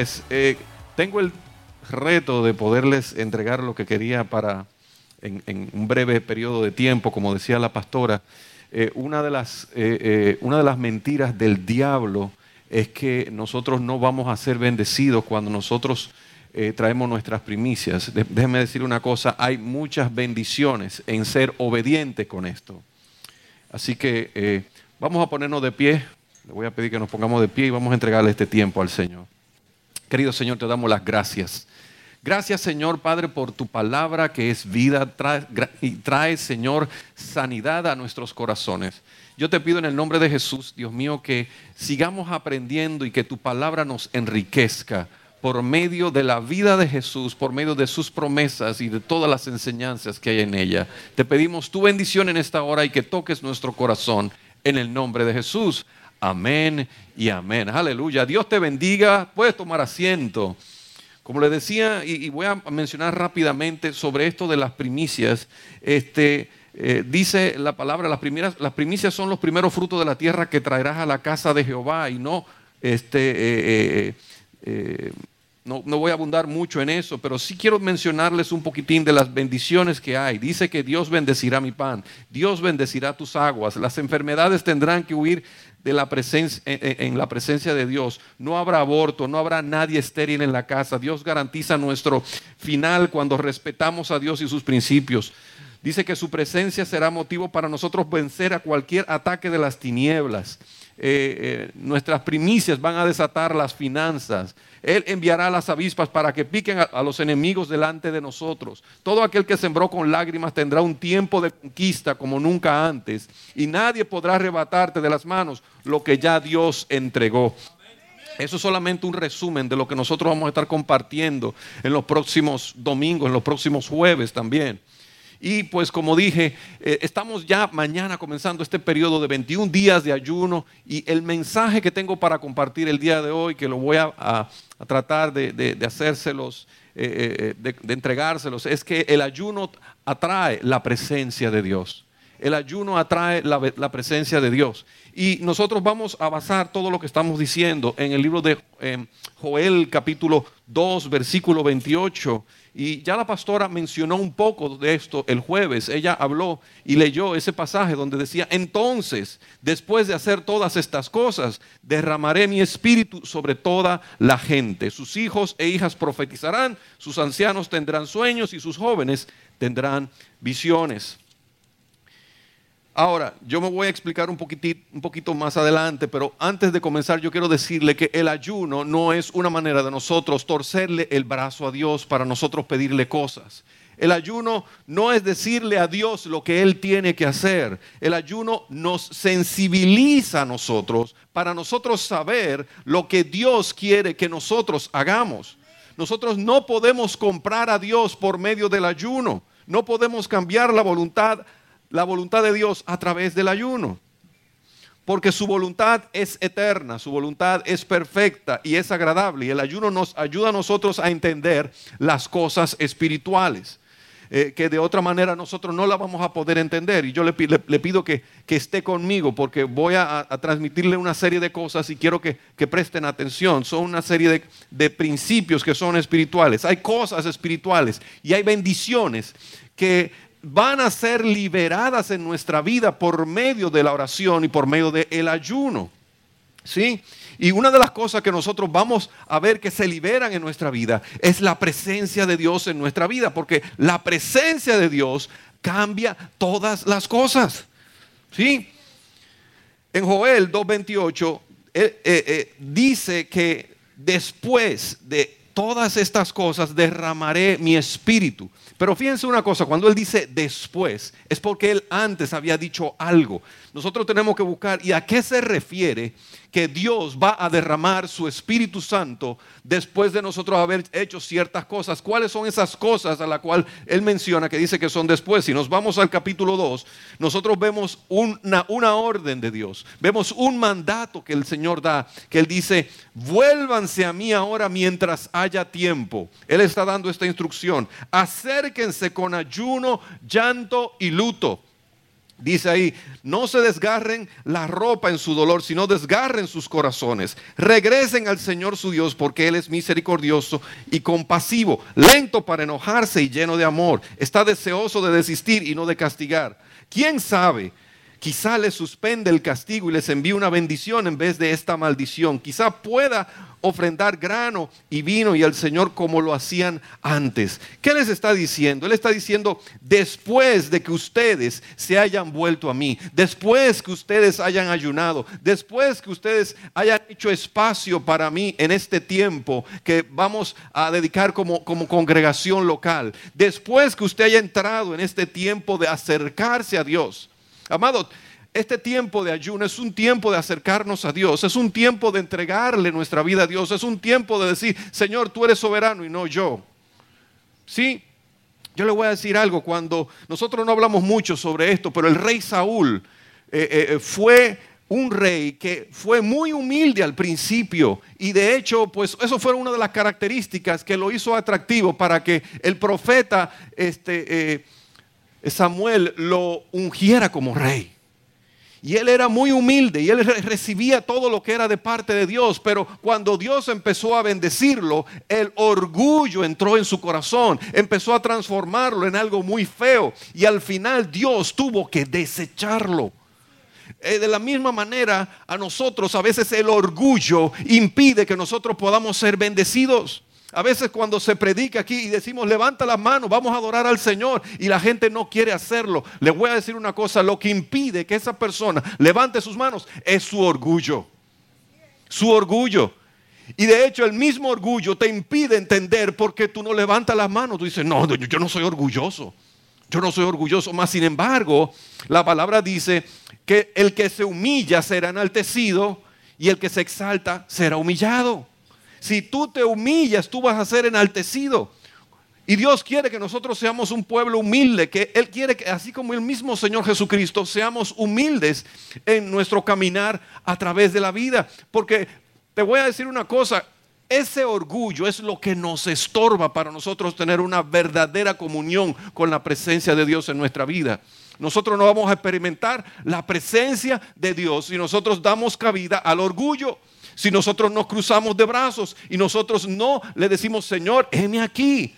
pues eh, tengo el reto de poderles entregar lo que quería para, en, un breve periodo de tiempo, como decía la pastora, eh, una, de las, eh, una de las mentiras del diablo es que nosotros no vamos a ser bendecidos cuando nosotros traemos nuestras primicias. Déjenme decir una cosa, hay muchas bendiciones en ser obediente con esto. Así que vamos a ponernos de pie. Le voy a pedir que nos pongamos de pie y vamos a entregarle este tiempo al Señor. Querido Señor, te damos las gracias. Gracias, Señor Padre, por tu palabra que es vida y trae, Señor, sanidad a nuestros corazones. Yo te pido en el nombre de Jesús, Dios mío, que sigamos aprendiendo y que tu palabra nos enriquezca por medio de la vida de Jesús, por medio de sus promesas y de todas las enseñanzas que hay en ella. Te pedimos tu bendición en esta hora y que toques nuestro corazón en el nombre de Jesús. Amén y amén. Aleluya. Dios te bendiga. Puedes tomar asiento. Como le decía, y, voy a mencionar rápidamente sobre esto de las primicias, este, eh, dice la palabra, las primicias son los primeros frutos de la tierra que traerás a la casa de Jehová y no este, eh, eh, no, voy a abundar mucho en eso, pero sí quiero mencionarles un poquitín de las bendiciones que hay. Dice que Dios bendecirá mi pan, Dios bendecirá tus aguas, las enfermedades tendrán que huir de la presencia, en, la presencia de Dios. No habrá aborto, no habrá nadie estéril en la casa. Dios garantiza nuestro final cuando respetamos a Dios y sus principios. Dice que su presencia será motivo para nosotros vencer a cualquier ataque de las tinieblas. Eh, eh, nuestras primicias van a desatar las finanzas. Él enviará las avispas para que piquen a, los enemigos delante de nosotros. Todo aquel que sembró con lágrimas tendrá un tiempo de conquista como nunca antes. Y nadie podrá arrebatarte de las manos lo que ya Dios entregó. Eso es solamente un resumen de lo que nosotros vamos a estar compartiendo en los próximos domingos, en los próximos jueves también. Y pues como dije, eh, estamos ya mañana comenzando este periodo de 21 días de ayuno y el mensaje que tengo para compartir el día de hoy, que lo voy a, tratar de, hacérselos, eh, eh, de entregárselos, es que el ayuno atrae la presencia de Dios. El ayuno atrae la, presencia de Dios. Y nosotros vamos a basar todo lo que estamos diciendo en el libro de Joel capítulo 2, versículo 28 y ya la pastora mencionó un poco de esto el jueves. Ella habló y leyó ese pasaje donde decía, entonces, después de hacer todas estas cosas, derramaré mi espíritu sobre toda la gente. Sus hijos e hijas profetizarán, sus ancianos tendrán sueños y sus jóvenes tendrán visiones. Ahora, yo me voy a explicar un, un poquito más adelante, pero antes de comenzar yo quiero decirle que el ayuno no es una manera de nosotros torcerle el brazo a Dios para nosotros pedirle cosas. El ayuno no es decirle a Dios lo que Él tiene que hacer. El ayuno nos sensibiliza a nosotros para nosotros saber lo que Dios quiere que nosotros hagamos. Nosotros no podemos comprar a Dios por medio del ayuno. No podemos cambiar la voluntad la voluntad de Dios a través del ayuno. Porque su voluntad es eterna, su voluntad es perfecta y es agradable. Y el ayuno nos ayuda a nosotros a entender las cosas espirituales. Eh, que de otra manera nosotros no la vamos a poder entender. Y yo le, pido que, esté conmigo porque voy a, transmitirle una serie de cosas y quiero que, presten atención. Son una serie de, de principios que son espirituales. Hay cosas espirituales y hay bendiciones que van a ser liberadas en nuestra vida por medio de la oración y por medio del ayuno. ¿Sí? Y una de las cosas que nosotros vamos a ver que se liberan en nuestra vida es la presencia de Dios en nuestra vida, porque la presencia de Dios cambia todas las cosas. ¿Sí? En Joel 2.28 eh, eh, dice que después de todas estas cosas derramaré mi espíritu. Pero fíjense una cosa, cuando él dice después, es porque él antes había dicho algo. Nosotros tenemos que buscar, ¿y a qué se refiere que Dios va a derramar su Espíritu Santo después de nosotros haber hecho ciertas cosas. ¿Cuáles son esas cosas a las cuales Él menciona que dice que son después? Si nos vamos al capítulo 2, nosotros vemos una, una orden de Dios, vemos un mandato que el Señor da, que Él dice, vuélvanse a mí ahora mientras haya tiempo. Él está dando esta instrucción, acérquense con ayuno, llanto y luto Dice ahí, no se desgarren la ropa en su dolor, sino desgarren sus corazones. Regresen al Señor su Dios porque Él es misericordioso y compasivo, lento para enojarse y lleno de amor. Está deseoso de desistir y no de castigar. ¿Quién sabe? Quizá les suspende el castigo y les envíe una bendición en vez de esta maldición. Quizá pueda ofrendar grano y vino y al Señor como lo hacían antes. ¿Qué les está diciendo? Él está diciendo, después de que ustedes se hayan vuelto a mí, después que ustedes hayan ayunado, después que ustedes hayan hecho espacio para mí en este tiempo que vamos a dedicar como, como congregación local, después que usted haya entrado en este tiempo de acercarse a Dios, Amado, este tiempo de ayuno es un tiempo de acercarnos a Dios, es un tiempo de entregarle nuestra vida a Dios, es un tiempo de decir, Señor, tú eres soberano y no yo. Sí, yo le voy a decir algo, cuando nosotros no hablamos mucho sobre esto, pero el rey Saúl eh, eh, eh, fue un rey que fue muy humilde al principio y de hecho, pues eso fue una de las características que lo hizo atractivo para que el profeta, este, Samuel lo ungiera como rey. Y él era muy humilde y él recibía todo lo que era de parte de Dios. Pero cuando Dios empezó a bendecirlo, el orgullo entró en su corazón, empezó a transformarlo en algo muy feo. Y al final Dios tuvo que desecharlo. Eh, de la misma manera, a nosotros a veces el orgullo impide que nosotros podamos ser bendecidos. A veces cuando se predica aquí y decimos levanta las manos, vamos a adorar al Señor y la gente no quiere hacerlo. Le voy a decir una cosa, lo que impide que esa persona levante sus manos es su orgullo. Su orgullo. Y de hecho el mismo orgullo te impide entender por qué tú no levantas las manos. Tú dices, no, yo no soy orgulloso. Yo no soy orgulloso. Más sin embargo, la palabra dice que el que se humilla será enaltecido y el que se exalta será humillado. Si tú te humillas, tú vas a ser enaltecido. Y Dios quiere que nosotros seamos un pueblo humilde, que Él quiere que, así como el mismo Señor Jesucristo, seamos humildes en nuestro caminar a través de la vida. Porque te voy a decir una cosa, ese orgullo es lo que nos estorba para nosotros tener una verdadera comunión con la presencia de Dios en nuestra vida. Nosotros no vamos a experimentar la presencia de Dios si nosotros damos cabida al orgullo si nosotros nos cruzamos de brazos y nosotros no le decimos, Señor, heme aquí.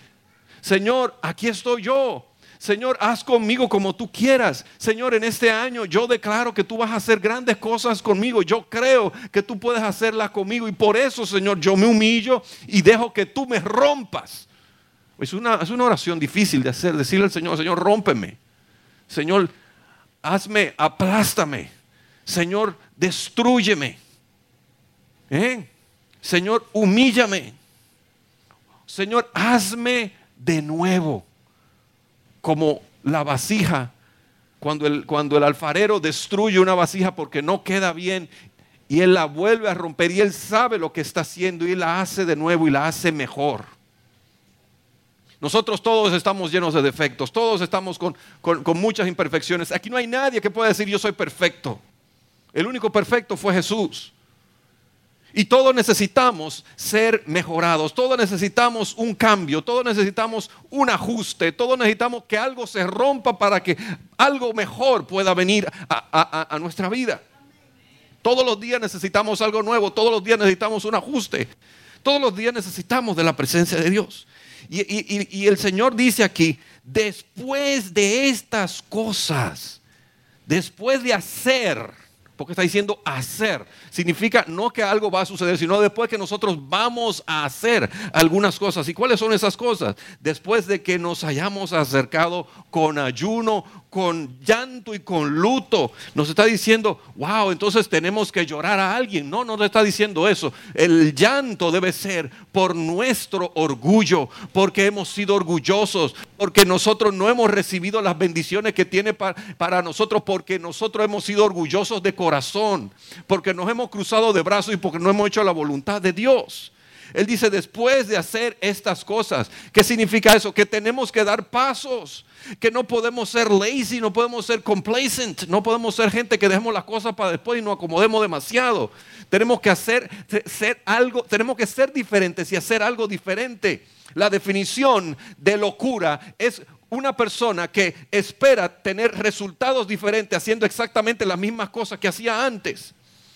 Señor, aquí estoy yo. Señor, haz conmigo como tú quieras. Señor, en este año yo declaro que tú vas a hacer grandes cosas conmigo. Yo creo que tú puedes hacerlas conmigo. Y por eso, Señor, yo me humillo y dejo que tú me rompas. Es una, es una oración difícil de hacer. Decirle al Señor, Señor, rómpeme. Señor, hazme, aplástame. Señor, destruyeme. ¿Eh? Señor, humíllame. Señor, hazme de nuevo como la vasija. Cuando el, cuando el alfarero destruye una vasija porque no queda bien y él la vuelve a romper y él sabe lo que está haciendo y la hace de nuevo y la hace mejor. Nosotros todos estamos llenos de defectos, todos estamos con, con muchas imperfecciones. Aquí no hay nadie que pueda decir yo soy perfecto. El único perfecto fue Jesús. Y todos necesitamos ser mejorados, todos necesitamos un cambio, todos necesitamos un ajuste, todos necesitamos que algo se rompa para que algo mejor pueda venir a, nuestra vida. Todos los días necesitamos algo nuevo, todos los días necesitamos un ajuste, todos los días necesitamos de la presencia de Dios. Y, y el Señor dice aquí, después de estas cosas, después de hacer, porque está diciendo hacer. Significa no que algo va a suceder, sino después que nosotros vamos a hacer algunas cosas. ¿Y cuáles son esas cosas? Después de que nos hayamos acercado con ayuno, con llanto y con luto. Nos está diciendo, wow, entonces tenemos que llorar a alguien. No, no nos está diciendo eso. El llanto debe ser por nuestro orgullo, porque hemos sido orgullosos, porque nosotros no hemos recibido las bendiciones que tiene para, para nosotros, porque nosotros hemos sido orgullosos de corazón, porque nos hemos cruzado de brazos y porque no hemos hecho la voluntad de Dios. Él dice, después de hacer estas cosas, ¿qué significa eso? Que tenemos que dar pasos, que no podemos ser lazy, no podemos ser complacent, no podemos ser gente que dejemos las cosas para después y nos acomodemos demasiado. Tenemos que hacer ser algo, tenemos que ser diferentes y hacer algo diferente. La definición de locura es una persona que espera tener resultados diferentes haciendo exactamente las mismas cosas que hacía antes.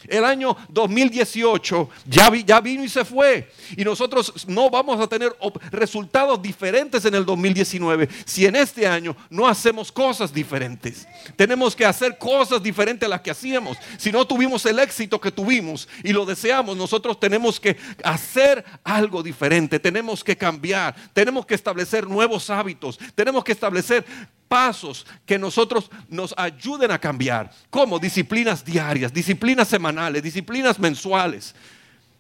El año 2018 ya, ya, vino y se fue. Y nosotros no vamos a tener resultados diferentes en el 2019 si en este año no hacemos cosas diferentes. Tenemos que hacer cosas diferentes a las que hacíamos. Si no tuvimos el éxito que tuvimos y lo deseamos, nosotros tenemos que hacer algo diferente. Tenemos que cambiar. Tenemos que establecer nuevos hábitos. Tenemos que establecer pasos que nosotros nos ayuden a cambiar, como disciplinas diarias, disciplinas semanales, disciplinas mensuales,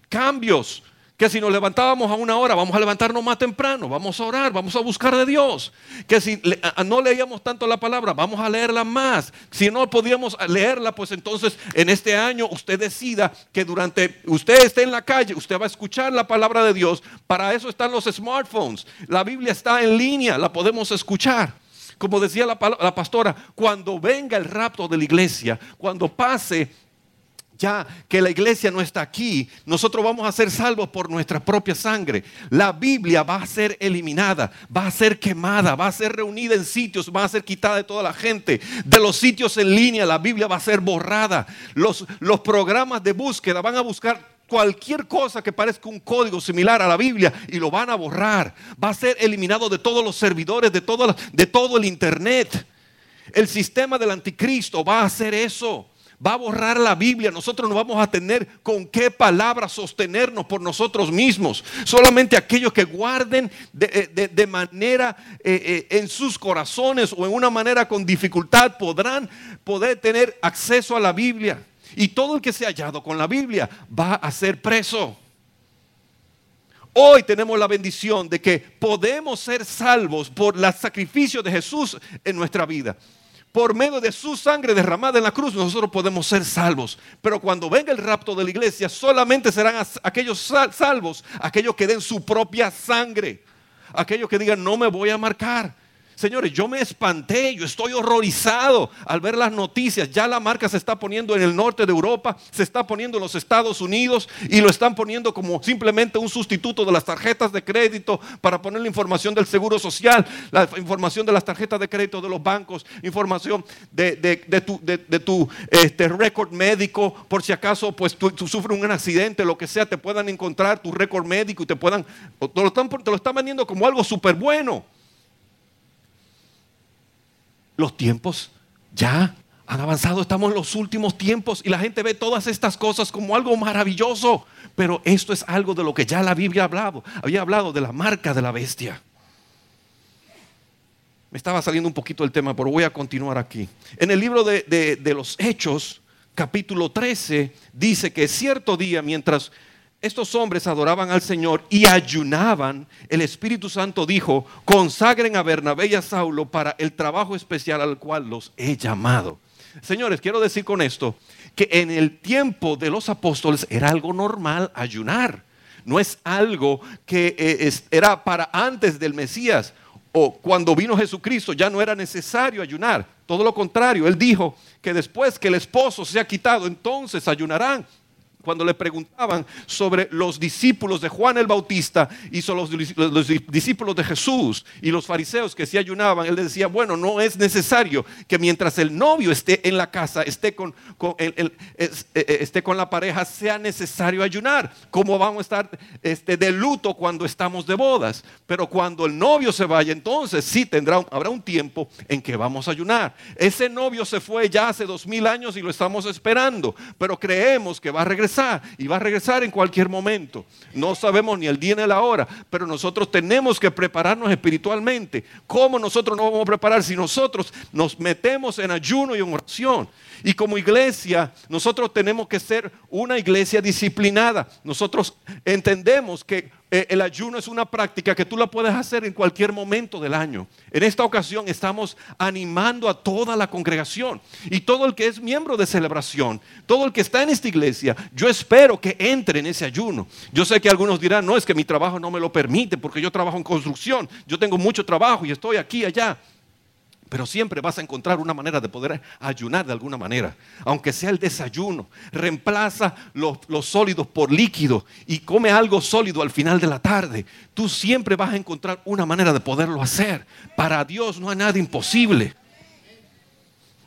cambios que si nos levantábamos a una hora, vamos a levantarnos más temprano, vamos a orar, vamos a buscar de Dios. Que si no leíamos tanto la palabra, vamos a leerla más. Si no podíamos leerla, pues entonces en este año usted decida que durante usted esté en la calle, usted va a escuchar la palabra de Dios. Para eso están los smartphones. La Biblia está en línea, la podemos escuchar. Como decía la, pastora, cuando venga el rapto de la iglesia, cuando pase ya que la iglesia no está aquí, nosotros vamos a ser salvos por nuestra propia sangre. La Biblia va a ser eliminada, va a ser quemada, va a ser reunida en sitios, va a ser quitada de toda la gente. De los sitios en línea, la Biblia va a ser borrada. Los, programas de búsqueda van a buscar cualquier cosa que parezca un código similar a la Biblia y lo van a borrar. Va a ser eliminado de todos los servidores, de todo, el Internet. El sistema del anticristo va a hacer eso. Va a borrar la Biblia. Nosotros no vamos a tener con qué palabra sostenernos por nosotros mismos. Solamente aquellos que guarden de, eh, manera eh, eh, en sus corazones o en una manera con dificultad podrán poder tener acceso a la Biblia. Y todo el que se ha hallado con la Biblia va a ser preso. Hoy tenemos la bendición de que podemos ser salvos por el sacrificio de Jesús en nuestra vida. Por medio de su sangre derramada en la cruz, nosotros podemos ser salvos. Pero cuando venga el rapto de la iglesia, solamente serán aquellos salvos, aquellos que den su propia sangre. Aquellos que digan, no me voy a marcar Señores, yo me espanté, yo estoy horrorizado al ver las noticias. Ya la marca se está poniendo en el norte de Europa, se está poniendo en los Estados Unidos y lo están poniendo como simplemente un sustituto de las tarjetas de crédito para poner la información del seguro social, la información de las tarjetas de crédito de los bancos, información de, tu, de, este, récord médico, por si acaso pues tú, sufres un accidente, lo que sea, te puedan encontrar tu récord médico y te puedan, te lo están, te lo están vendiendo como algo súper bueno los tiempos ya han avanzado, estamos en los últimos tiempos y la gente ve todas estas cosas como algo maravilloso, pero esto es algo de lo que ya la Biblia ha hablado, había hablado de la marca de la bestia. Me estaba saliendo un poquito el tema, pero voy a continuar aquí. En el libro de, de los Hechos, capítulo 13, dice que cierto día, mientras estos hombres adoraban al Señor y ayunaban, el Espíritu Santo dijo, consagren a Bernabé y a Saulo para el trabajo especial al cual los he llamado. Señores, quiero decir con esto que en el tiempo de los apóstoles era algo normal ayunar. No es algo que eh, era para antes del Mesías o cuando vino Jesucristo ya no era necesario ayunar. Todo lo contrario, él dijo que después que el esposo se ha quitado, entonces ayunarán cuando le preguntaban sobre los discípulos de Juan el Bautista y sobre los, discípulos de Jesús y los fariseos que se ayunaban, él decía, bueno, no es necesario que mientras el novio esté en la casa, esté con, eh, eh, esté con la pareja, sea necesario ayunar. ¿Cómo vamos a estar este, de luto cuando estamos de bodas? Pero cuando el novio se vaya, entonces sí tendrá, habrá un tiempo en que vamos a ayunar. Ese novio se fue ya hace dos mil años y lo estamos esperando, pero creemos que va a regresar y va a regresar en cualquier momento. No sabemos ni el día ni la hora, pero nosotros tenemos que prepararnos espiritualmente. ¿Cómo nosotros nos vamos a preparar si nosotros nos metemos en ayuno y en oración? Y como iglesia, nosotros tenemos que ser una iglesia disciplinada. Nosotros entendemos que el ayuno es una práctica que tú la puedes hacer en cualquier momento del año. En esta ocasión estamos animando a toda la congregación y todo el que es miembro de celebración, todo el que está en esta iglesia, yo espero que entre en ese ayuno. Yo sé que algunos dirán, no, es que mi trabajo no me lo permite porque yo trabajo en construcción, yo tengo mucho trabajo y estoy aquí allá. Pero siempre vas a encontrar una manera de poder ayunar de alguna manera. Aunque sea el desayuno. Reemplaza los, sólidos por líquidos y come algo sólido al final de la tarde. Tú siempre vas a encontrar una manera de poderlo hacer. Para Dios no hay nada imposible.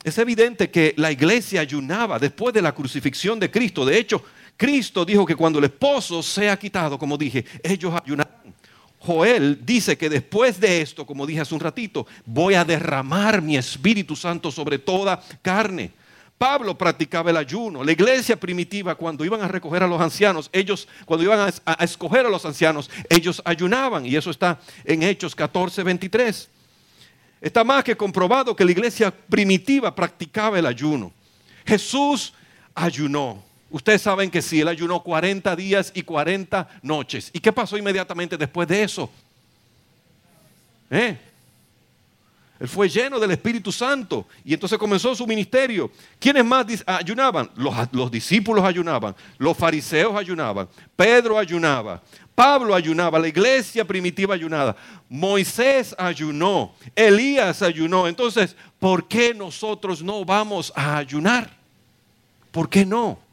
Es evidente que la iglesia ayunaba después de la crucifixión de Cristo. De hecho, Cristo dijo que cuando el esposo sea quitado, como dije, ellos ayunarán. Joel dice que después de esto, como dije hace un ratito, voy a derramar mi Espíritu Santo sobre toda carne. Pablo practicaba el ayuno. La iglesia primitiva, cuando iban a recoger a los ancianos, ellos, cuando iban a, escoger a los ancianos, ellos ayunaban. Y eso está en Hechos 14, 23. Está más que comprobado que la iglesia primitiva practicaba el ayuno. Jesús ayunó. Ustedes saben que sí, él ayunó 40 días y 40 noches. ¿Y qué pasó inmediatamente después de eso? ¿Eh? Él fue lleno del Espíritu Santo y entonces comenzó su ministerio. ¿Quiénes más ayunaban? Los, los, discípulos ayunaban, los fariseos ayunaban, Pedro ayunaba, Pablo ayunaba, la iglesia primitiva ayunaba, Moisés ayunó, Elías ayunó. Entonces, ¿por qué nosotros no vamos a ayunar? ¿Por qué no?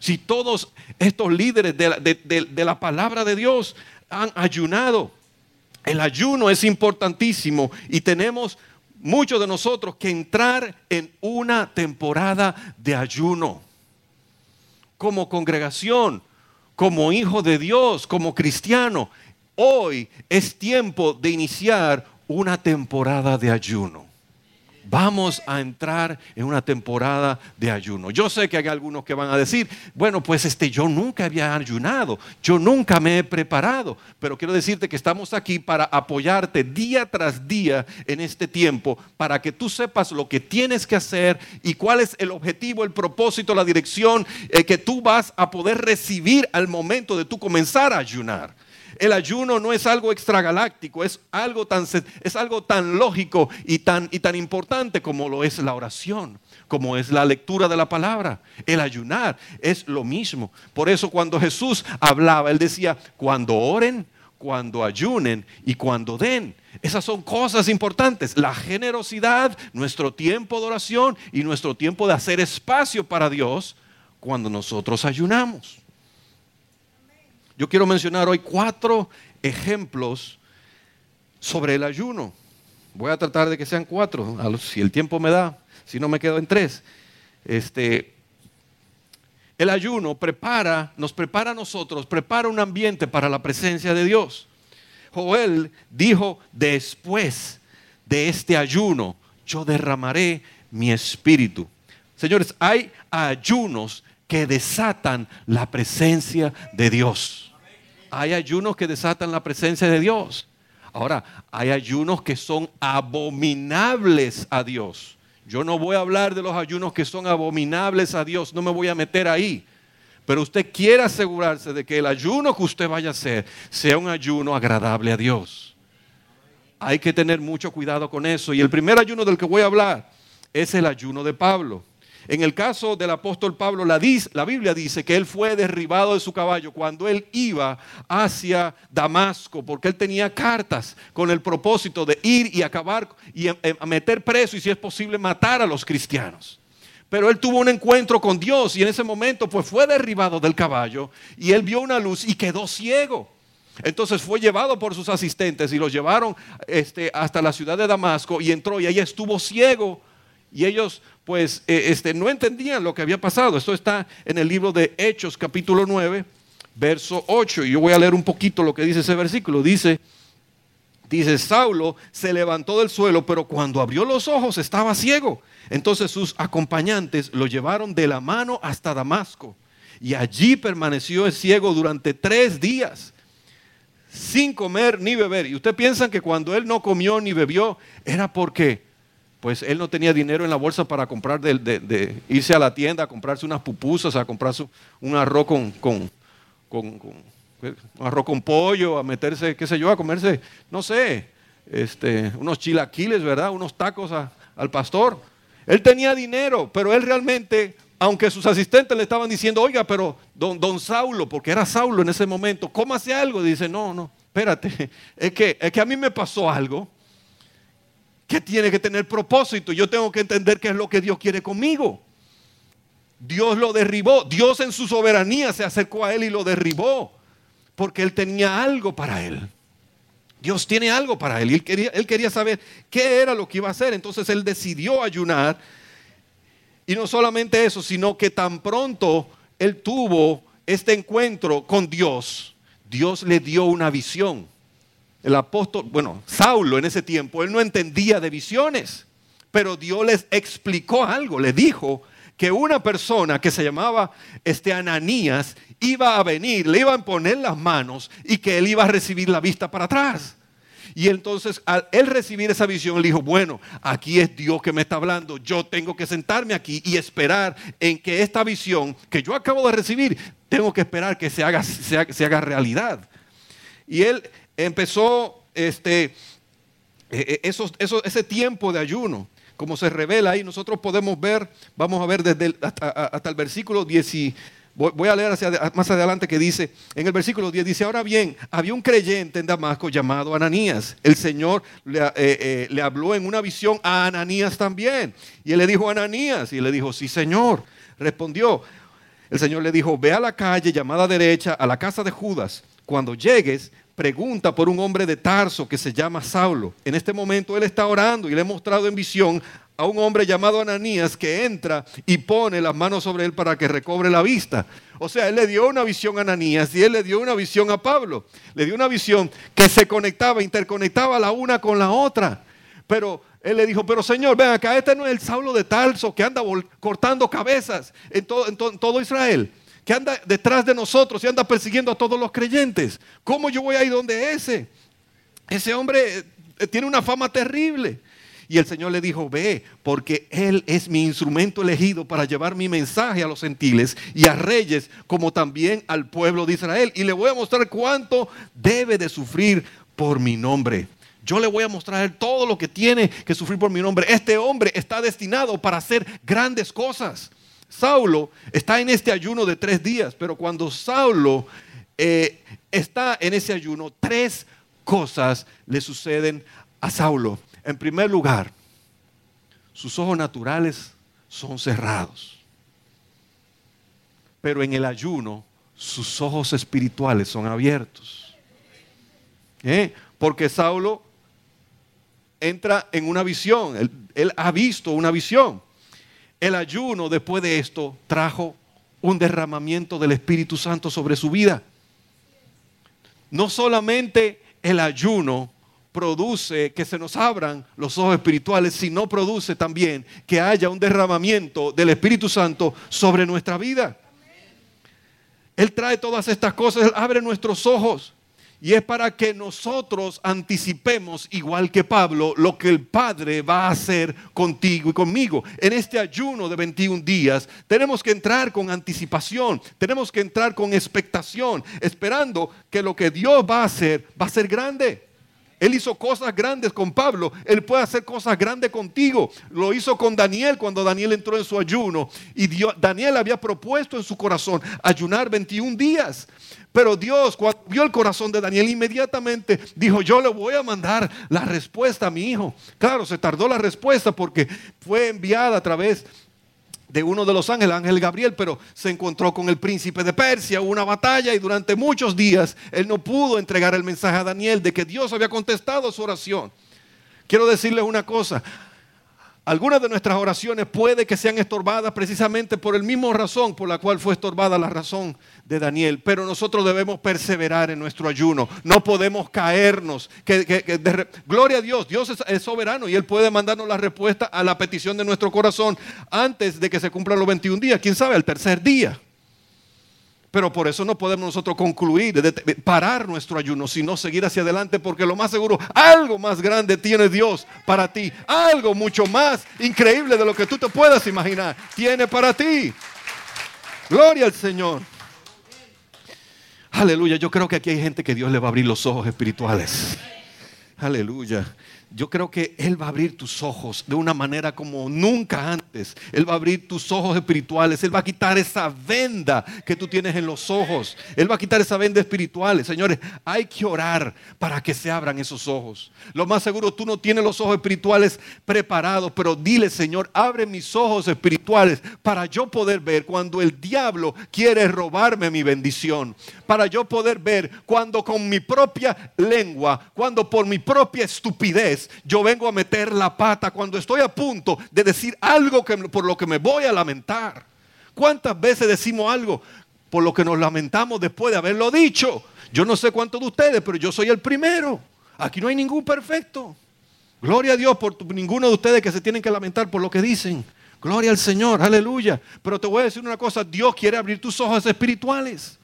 Si todos estos líderes de la, palabra de Dios han ayunado, el ayuno es importantísimo y tenemos muchos de nosotros que entrar en una temporada de ayuno. Como congregación, como hijo de Dios, como cristiano, hoy es tiempo de iniciar una temporada de ayuno vamos a entrar en una temporada de ayuno. Yo sé que hay algunos que van a decir, bueno, pues este yo nunca había ayunado, yo nunca me he preparado, pero quiero decirte que estamos aquí para apoyarte día tras día en este tiempo para que tú sepas lo que tienes que hacer y cuál es el objetivo, el propósito, la dirección eh, que tú vas a poder recibir al momento de tú comenzar a ayunar. El ayuno no es algo extragaláctico, es algo tan, es algo tan lógico y tan, y tan importante como lo es la oración, como es la lectura de la palabra. El ayunar es lo mismo. Por eso cuando Jesús hablaba, él decía, cuando oren, cuando ayunen y cuando den. Esas son cosas importantes. La generosidad, nuestro tiempo de oración y nuestro tiempo de hacer espacio para Dios cuando nosotros ayunamos. Yo quiero mencionar hoy cuatro ejemplos sobre el ayuno. Voy a tratar de que sean cuatro, si el tiempo me da, si no me quedo en tres. Este, el ayuno prepara, nos prepara a nosotros, prepara un ambiente para la presencia de Dios. Joel dijo, después de este ayuno, yo derramaré mi espíritu. Señores, hay ayunos que desatan la presencia de Dios. Hay ayunos que desatan la presencia de Dios. Ahora, hay ayunos que son abominables a Dios. Yo no voy a hablar de los ayunos que son abominables a Dios, no me voy a meter ahí. Pero usted quiere asegurarse de que el ayuno que usted vaya a hacer sea un ayuno agradable a Dios. Hay que tener mucho cuidado con eso. Y el primer ayuno del que voy a hablar es el ayuno de Pablo. En el caso del apóstol Pablo, la, Biblia dice que él fue derribado de su caballo cuando él iba hacia Damasco, porque él tenía cartas con el propósito de ir y acabar y meter preso y si es posible matar a los cristianos. Pero él tuvo un encuentro con Dios y en ese momento pues fue derribado del caballo y él vio una luz y quedó ciego. Entonces fue llevado por sus asistentes y lo llevaron este, hasta la ciudad de Damasco y entró y ahí estuvo ciego. Y ellos pues eh, este, no entendían lo que había pasado. Esto está en el libro de Hechos capítulo 9, verso 8. Y yo voy a leer un poquito lo que dice ese versículo. Dice, dice, Saulo se levantó del suelo, pero cuando abrió los ojos estaba ciego. Entonces sus acompañantes lo llevaron de la mano hasta Damasco. Y allí permaneció ciego durante tres días sin comer ni beber. Y usted piensa que cuando él no comió ni bebió era porque pues él no tenía dinero en la bolsa para comprar, de, irse a la tienda a comprarse unas pupusas, a comprarse un arroz con, con, arroz con pollo, a meterse, qué sé yo, a comerse, no sé, este, unos chilaquiles, ¿verdad? Unos tacos al pastor. Él tenía dinero, pero él realmente, aunque sus asistentes le estaban diciendo, oiga, pero don, don Saulo, porque era Saulo en ese momento, cómase algo, dice, no, no, espérate, es que, es que a mí me pasó algo que tiene que tener propósito. Yo tengo que entender qué es lo que Dios quiere conmigo. Dios lo derribó. Dios en su soberanía se acercó a él y lo derribó. Porque él tenía algo para él. Dios tiene algo para él. Y quería, él quería saber qué era lo que iba a hacer. Entonces él decidió ayunar. Y no solamente eso, sino que tan pronto él tuvo este encuentro con Dios, Dios le dio una visión. El apóstol, bueno, Saulo en ese tiempo, él no entendía de visiones, pero Dios les explicó algo, le dijo que una persona que se llamaba este Ananías iba a venir, le iban a poner las manos y que él iba a recibir la vista para atrás. Y entonces al recibir esa visión, él dijo, bueno, aquí es Dios que me está hablando, yo tengo que sentarme aquí y esperar en que esta visión que yo acabo de recibir, tengo que esperar que se haga, se haga, realidad. Y él empezó este, e, e, ese tiempo de ayuno como se revela ahí, nosotros podemos ver, vamos a ver desde hasta, el versículo 10, voy, a leer más adelante que dice, en el versículo 10 dice, ahora bien, había un creyente en Damasco llamado Ananías. El Señor le, eh, eh, le habló en una visión a Ananías también. Y él le dijo, Ananías, y él le dijo, sí, Señor. Respondió, el Señor le dijo, ve a la calle llamada derecha, a la casa de Judas. Cuando llegues, pregunta por un hombre de Tarso que se llama Saulo. En este momento él está orando y le he mostrado en visión a un hombre llamado Ananías que entra y pone las manos sobre él para que recobre la vista. O sea, él le dio una visión a Ananías y él le dio una visión a Pablo. Le dio una visión que se conectaba, interconectaba la una con la otra. Pero él le dijo, pero Señor, ven acá, este no es el Saulo de Tarso que anda cortando cabezas en todo Israel que anda detrás de nosotros y anda persiguiendo a todos los creyentes. ¿Cómo yo voy a ir donde ese? Ese hombre eh, tiene una fama terrible. Y el Señor le dijo, ve, porque Él es mi instrumento elegido para llevar mi mensaje a los gentiles y a reyes, como también al pueblo de Israel. Y le voy a mostrar cuánto debe de sufrir por mi nombre. Yo le voy a mostrar todo lo que tiene que sufrir por mi nombre. Este hombre está destinado para hacer grandes cosas. Saulo está en este ayuno de tres días, pero cuando Saulo eh, está en ese ayuno, tres cosas le suceden a Saulo. En primer lugar, sus ojos naturales son cerrados, pero en el ayuno sus ojos espirituales son abiertos. ¿Eh? Porque Saulo entra en una visión, él ha visto una visión. El ayuno después de esto trajo un derramamiento del Espíritu Santo sobre su vida. No solamente el ayuno produce que se nos abran los ojos espirituales, sino produce también que haya un derramamiento del Espíritu Santo sobre nuestra vida. Él trae todas estas cosas, Él abre nuestros ojos. Y es para que nosotros anticipemos, igual que Pablo, lo que el Padre va a hacer contigo y conmigo. En este ayuno de 21 días tenemos que entrar con anticipación, tenemos que entrar con expectación, esperando que lo que Dios va a hacer va a ser grande. Él hizo cosas grandes con Pablo. Él puede hacer cosas grandes contigo. Lo hizo con Daniel cuando Daniel entró en su ayuno. Y Daniel había propuesto en su corazón ayunar 21 días. Pero Dios, cuando vio el corazón de Daniel, inmediatamente dijo, yo le voy a mandar la respuesta a mi hijo. Claro, se tardó la respuesta porque fue enviada a través de uno de los ángeles, Ángel Gabriel, pero se encontró con el príncipe de Persia, hubo una batalla y durante muchos días él no pudo entregar el mensaje a Daniel de que Dios había contestado su oración. Quiero decirles una cosa, algunas de nuestras oraciones puede que sean estorbadas precisamente por el mismo razón por la cual fue estorbada la razón de Daniel, pero nosotros debemos perseverar en nuestro ayuno, no podemos caernos. gloria a Dios, Dios es, soberano y Él puede mandarnos la respuesta a la petición de nuestro corazón antes de que se cumplan los 21 días, quién sabe, el tercer día. Pero por eso no podemos nosotros concluir, parar nuestro ayuno, sino seguir hacia adelante, porque lo más seguro, algo más grande tiene Dios para ti. Algo mucho más increíble de lo que tú te puedas imaginar, tiene para ti. Gloria al Señor. Aleluya, yo creo que aquí hay gente que Dios le va a abrir los ojos espirituales. Aleluya. Yo creo que Él va a abrir tus ojos de una manera como nunca antes. Él va a abrir tus ojos espirituales. Él va a quitar esa venda que tú tienes en los ojos. Él va a quitar esa venda espiritual. Señores, hay que orar para que se abran esos ojos. Lo más seguro, tú no tienes los ojos espirituales preparados, pero dile, Señor, abre mis ojos espirituales para yo poder ver cuando el diablo quiere robarme mi bendición. Para yo poder ver cuando con mi propia lengua, cuando por mi propia estupidez, yo vengo a meter la pata cuando estoy a punto de decir algo que, por lo que me voy a lamentar. ¿Cuántas veces decimos algo por lo que nos lamentamos después de haberlo dicho? Yo no sé cuántos de ustedes, pero yo soy el primero. Aquí no hay ningún perfecto. Gloria a Dios por ninguno de ustedes que se tienen que lamentar por lo que dicen. Gloria al Señor, aleluya. Pero te voy a decir una cosa, Dios quiere abrir tus ojos espirituales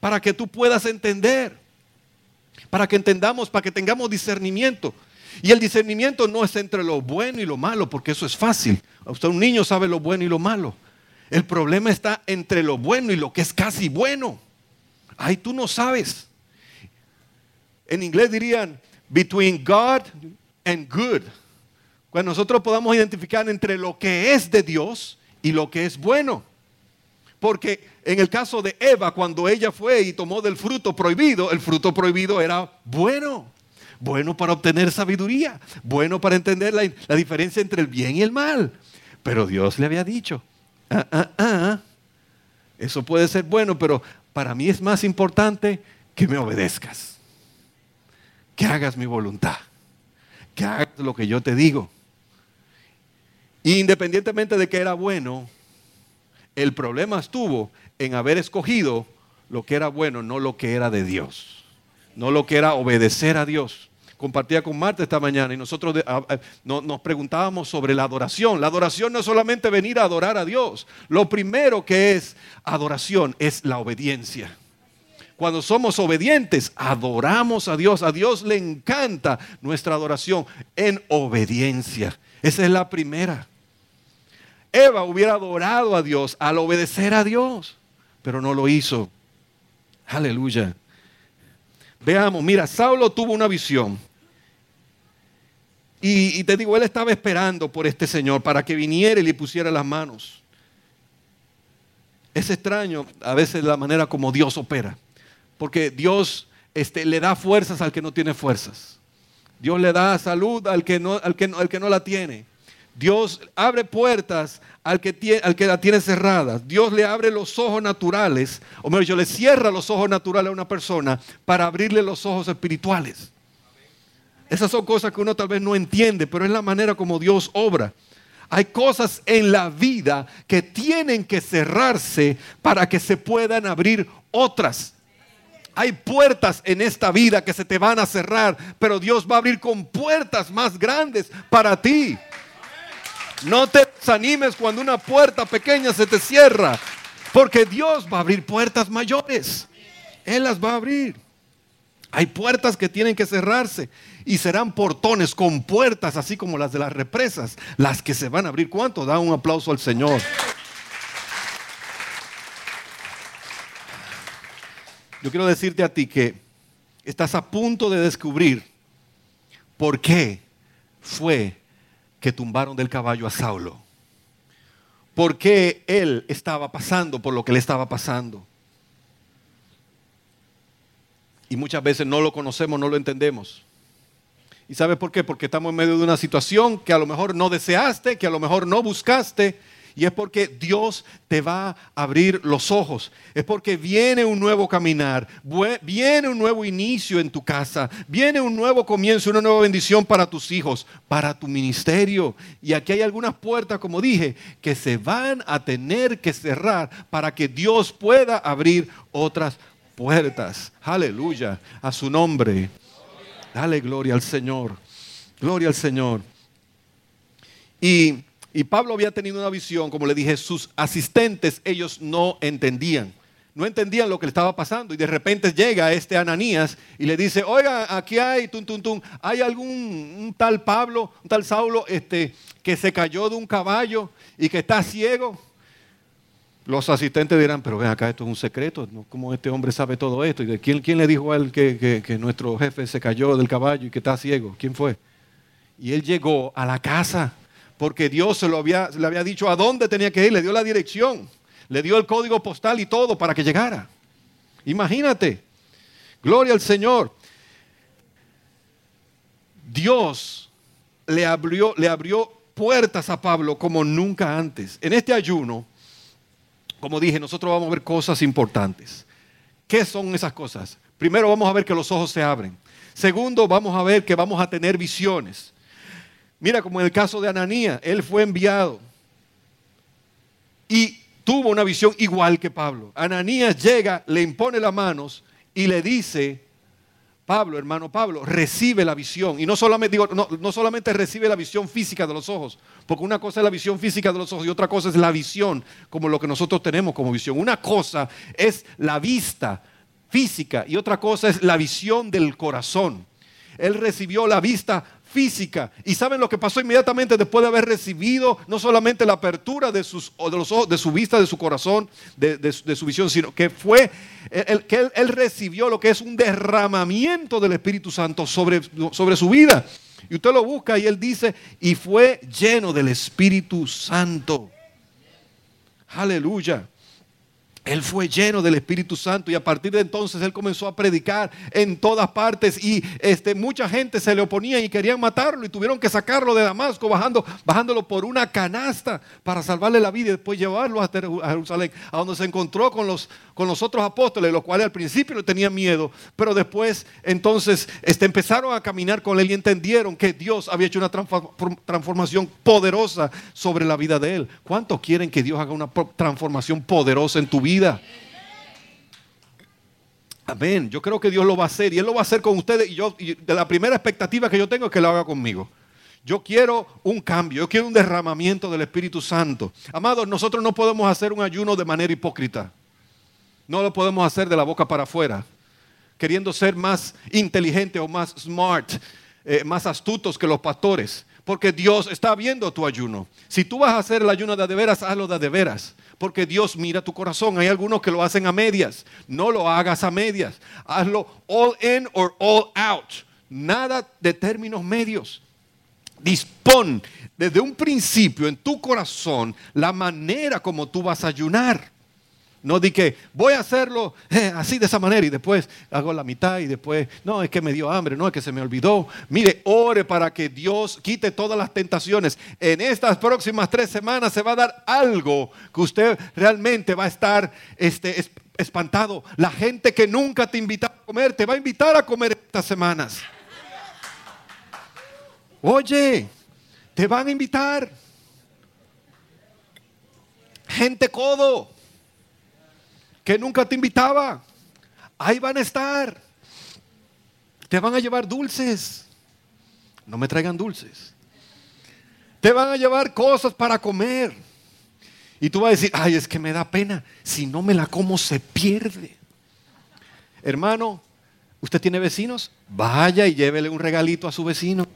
para que tú puedas entender, para que entendamos, para que tengamos discernimiento. Y el discernimiento no es entre lo bueno y lo malo, porque eso es fácil. Usted un niño sabe lo bueno y lo malo. El problema está entre lo bueno y lo que es casi bueno. Ahí tú no sabes. En inglés dirían between God and good. Cuando nosotros podamos identificar entre lo que es de Dios y lo que es bueno. Porque en el caso de Eva, cuando ella fue y tomó del fruto prohibido, el fruto prohibido era bueno bueno para obtener sabiduría, bueno para entender la, diferencia entre el bien y el mal. Pero Dios le había dicho, ah, ah, ah, eso puede ser bueno, pero para mí es más importante que me obedezcas, que hagas mi voluntad, que hagas lo que yo te digo. independientemente de que era bueno, el problema estuvo en haber escogido lo que era bueno, no lo que era de Dios, no lo que era obedecer a Dios compartía con Marta esta mañana y nosotros nos preguntábamos sobre la adoración. La adoración no es solamente venir a adorar a Dios. Lo primero que es adoración es la obediencia. Cuando somos obedientes, adoramos a Dios. A Dios le encanta nuestra adoración en obediencia. Esa es la primera. Eva hubiera adorado a Dios al obedecer a Dios, pero no lo hizo. Aleluya. Veamos, mira, Saulo tuvo una visión. Y, te digo, él estaba esperando por este Señor para que viniera y le pusiera las manos. Es extraño a veces la manera como Dios opera. Porque Dios este, le da fuerzas al que no tiene fuerzas. Dios le da salud al que no, al que al que no la tiene. Dios abre puertas al que, la tiene cerrada. Dios le abre los ojos naturales, o mejor, yo le cierra los ojos naturales a una persona para abrirle los ojos espirituales. Esas son cosas que uno tal vez no entiende, pero es la manera como Dios obra. Hay cosas en la vida que tienen que cerrarse para que se puedan abrir otras. Hay puertas en esta vida que se te van a cerrar, pero Dios va a abrir con puertas más grandes para ti. No te desanimes cuando una puerta pequeña se te cierra, porque Dios va a abrir puertas mayores. Él las va a abrir. Hay puertas que tienen que cerrarse y serán portones con puertas así como las de las represas, las que se van a abrir. ¿Cuánto? Da un aplauso al Señor. Yo quiero decirte a ti que estás a punto de descubrir por qué fue que tumbaron del caballo a Saulo. ¿Por qué él estaba pasando por lo que le estaba pasando? Y muchas veces no lo conocemos, no lo entendemos. ¿Y sabes por qué? Porque estamos en medio de una situación que a lo mejor no deseaste, que a lo mejor no buscaste. Y es porque Dios te va a abrir los ojos. Es porque viene un nuevo caminar, viene un nuevo inicio en tu casa, viene un nuevo comienzo, una nueva bendición para tus hijos, para tu ministerio. Y aquí hay algunas puertas, como dije, que se van a tener que cerrar para que Dios pueda abrir otras puertas. Aleluya a su nombre. Dale gloria al Señor. Gloria al Señor. Y, Pablo había tenido una visión, como le dije, sus asistentes, ellos no entendían. No entendían lo que le estaba pasando y de repente llega este Ananías y le dice, oiga, aquí hay, tum, tum, tum, hay algún tal Pablo, un tal Saulo, este, que se cayó de un caballo y que está ciego. Los asistentes dirán, pero ven acá, esto es un secreto, ¿cómo este hombre sabe todo esto? ¿Y de quién, quién le dijo a él que, nuestro jefe se cayó del caballo y que está ciego? ¿Quién fue? Y él llegó a la casa porque Dios se lo había, le había dicho a dónde tenía que ir, le dio la dirección, le dio el código postal y todo para que llegara. Imagínate, gloria al Señor. Dios le abrió, le abrió puertas a Pablo como nunca antes. En este ayuno, como dije, nosotros vamos a ver cosas importantes. ¿Qué son esas cosas? Primero vamos a ver que los ojos se abren. Segundo, vamos a ver que vamos a tener visiones. Mira, como en el caso de Ananías, él fue enviado y tuvo una visión igual que Pablo. Ananías llega, le impone las manos y le dice, Pablo, hermano Pablo, recibe la visión. Y no solamente, digo, no, no, solamente recibe la visión física de los ojos, porque una cosa es la visión física de los ojos y otra cosa es la visión, como lo que nosotros tenemos como visión. Una cosa es la vista física y otra cosa es la visión del corazón. Él recibió la vista física. ¿Y saben lo que pasó inmediatamente después de haber recibido no solamente la apertura de, sus, de, los ojos, de su vista, de su corazón, de, su visión, sino que fue el, que él, recibió lo que es un derramamiento del Espíritu Santo sobre, sobre su vida? Y usted lo busca y él dice, y fue lleno del Espíritu Santo. Aleluya. Él fue lleno del Espíritu Santo y a partir de entonces él comenzó a predicar en todas partes y este, mucha gente se le oponía y querían matarlo y tuvieron que sacarlo de Damasco bajando, bajándolo por una canasta para salvarle la vida y después llevarlo a Jerusalén, a donde se encontró con los, con los otros apóstoles, los cuales al principio no tenían miedo, pero después entonces este, empezaron a caminar con él y entendieron que Dios había hecho una transformación poderosa sobre la vida de él. ¿Cuántos quieren que Dios haga una transformación poderosa en tu vida? Amén. Yo creo que Dios lo va a hacer y Él lo va a hacer con ustedes. Y yo, de la primera expectativa que yo tengo es que lo haga conmigo. Yo quiero un cambio, yo quiero un derramamiento del Espíritu Santo. Amados, nosotros no podemos hacer un ayuno de manera hipócrita. No lo podemos hacer de la boca para afuera, queriendo ser más inteligente o más smart, eh, más astutos que los pastores. Porque Dios está viendo tu ayuno. Si tú vas a hacer el ayuno de de veras, hazlo de de veras porque Dios mira tu corazón. Hay algunos que lo hacen a medias. No lo hagas a medias. Hazlo all in or all out. Nada de términos medios. Dispón desde un principio en tu corazón la manera como tú vas a ayunar. No di que voy a hacerlo eh, así de esa manera y después hago la mitad y después, no, es que me dio hambre, no, es que se me olvidó. Mire, ore para que Dios quite todas las tentaciones. En estas próximas tres semanas se va a dar algo que usted realmente va a estar este, espantado. La gente que nunca te invita a comer, te va a invitar a comer estas semanas. Oye, te van a invitar. Gente codo que nunca te invitaba. Ahí van a estar. Te van a llevar dulces. No me traigan dulces. Te van a llevar cosas para comer. Y tú vas a decir, ay, es que me da pena. Si no me la como, se pierde. Hermano, ¿usted tiene vecinos? Vaya y llévele un regalito a su vecino.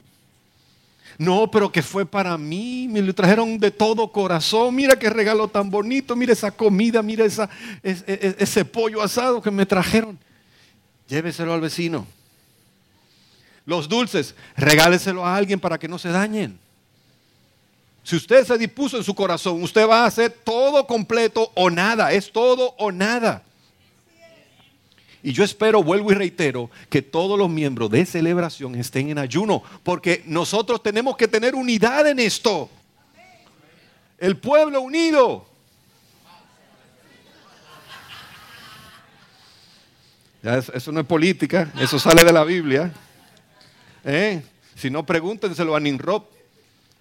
No, pero que fue para mí, me lo trajeron de todo corazón. Mira qué regalo tan bonito, mira esa comida, mira esa, ese, pollo asado que me trajeron. Lléveselo al vecino. Los dulces, regáleselo a alguien para que no se dañen. Si usted se dispuso en su corazón, usted va a hacer todo completo o nada, es todo o nada. Y yo espero, vuelvo y reitero, que todos los miembros de celebración estén en ayuno, porque nosotros tenemos que tener unidad en esto. El pueblo unido. eso, no es política, eso sale de la Biblia. ¿Eh? Si no, pregúntenselo a Ninrod.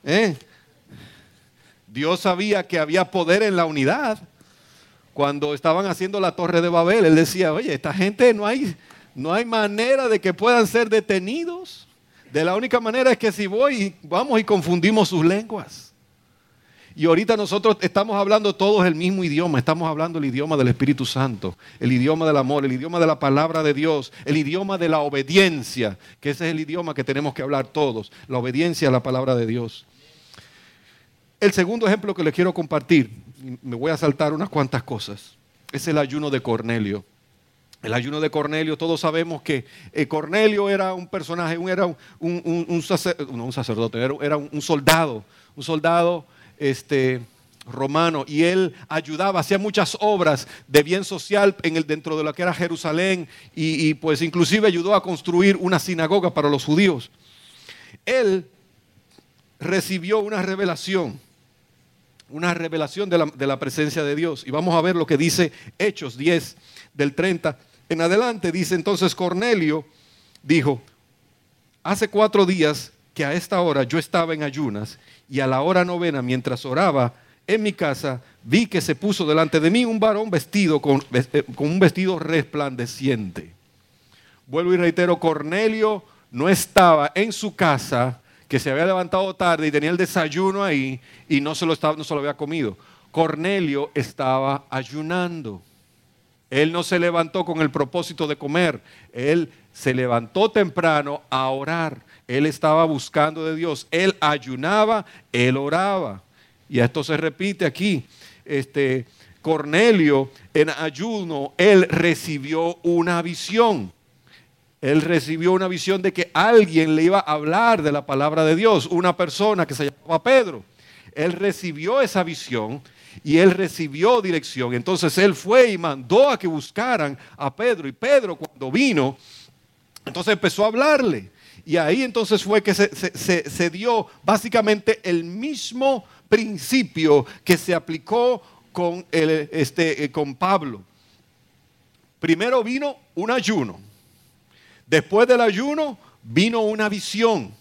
¿Eh? Dios sabía que había poder en la unidad cuando estaban haciendo la torre de Babel, él decía, oye, esta gente no hay, no hay manera de que puedan ser detenidos. De la única manera es que si voy, vamos y confundimos sus lenguas. Y ahorita nosotros estamos hablando todos el mismo idioma, estamos hablando el idioma del Espíritu Santo, el idioma del amor, el idioma de la palabra de Dios, el idioma de la obediencia, que ese es el idioma que tenemos que hablar todos, la obediencia a la palabra de Dios. El segundo ejemplo que les quiero compartir me voy a saltar unas cuantas cosas. Es el ayuno de Cornelio. el ayuno de Cornelio, todos sabemos que eh, Cornelio era un personaje, era un, sacerdote, era, un soldado, un soldado este, romano, y él ayudaba, hacía muchas obras de bien social en el, dentro de lo que era Jerusalén, y, pues inclusive ayudó a construir una sinagoga para los judíos. Él recibió una revelación, una revelación de la, de la presencia de Dios, y vamos a ver lo que dice Hechos 10 del 30 en adelante dice entonces Cornelio, dijo, hace cuatro días que a esta hora yo estaba en ayunas y a la hora novena mientras oraba en mi casa vi que se puso delante de mí un varón vestido con, eh, con un vestido resplandeciente. Vuelvo y reitero, Cornelio no estaba en su casa, que se había levantado tarde y tenía el desayuno ahí y no se lo, estaba, no se lo había comido. Cornelio estaba ayunando. Él no se levantó con el propósito de comer. Él se levantó temprano a orar. Él estaba buscando de Dios. Él ayunaba, él oraba. Y esto se repite aquí. Este Cornelio en ayuno, él recibió una visión. Él recibió una visión de que alguien le iba a hablar de la palabra de Dios, una persona que se llamaba Pedro. Él recibió esa visión y él recibió dirección. Entonces él fue y mandó a que buscaran a Pedro. Y Pedro cuando vino, entonces empezó a hablarle. Y ahí entonces fue que se, dio básicamente el mismo principio que se aplicó con, el, este, eh, con Pablo. Primero vino un ayuno. Después del ayuno vino una visión.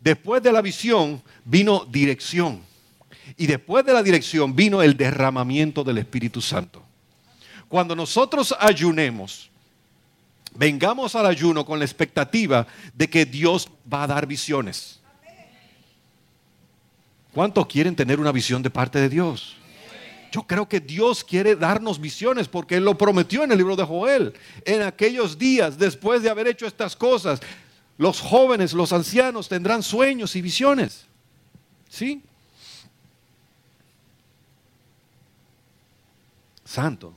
Después de la visión vino dirección. Y después de la dirección vino el derramamiento del Espíritu Santo. Cuando nosotros ayunemos, vengamos al ayuno con la expectativa de que Dios va a dar visiones. ¿Cuántos quieren tener una visión de parte de Dios? Yo creo que Dios quiere darnos visiones porque Él lo prometió en el libro de Joel. En aquellos días, después de haber hecho estas cosas, los jóvenes, los ancianos tendrán sueños y visiones. ¿Sí? santo.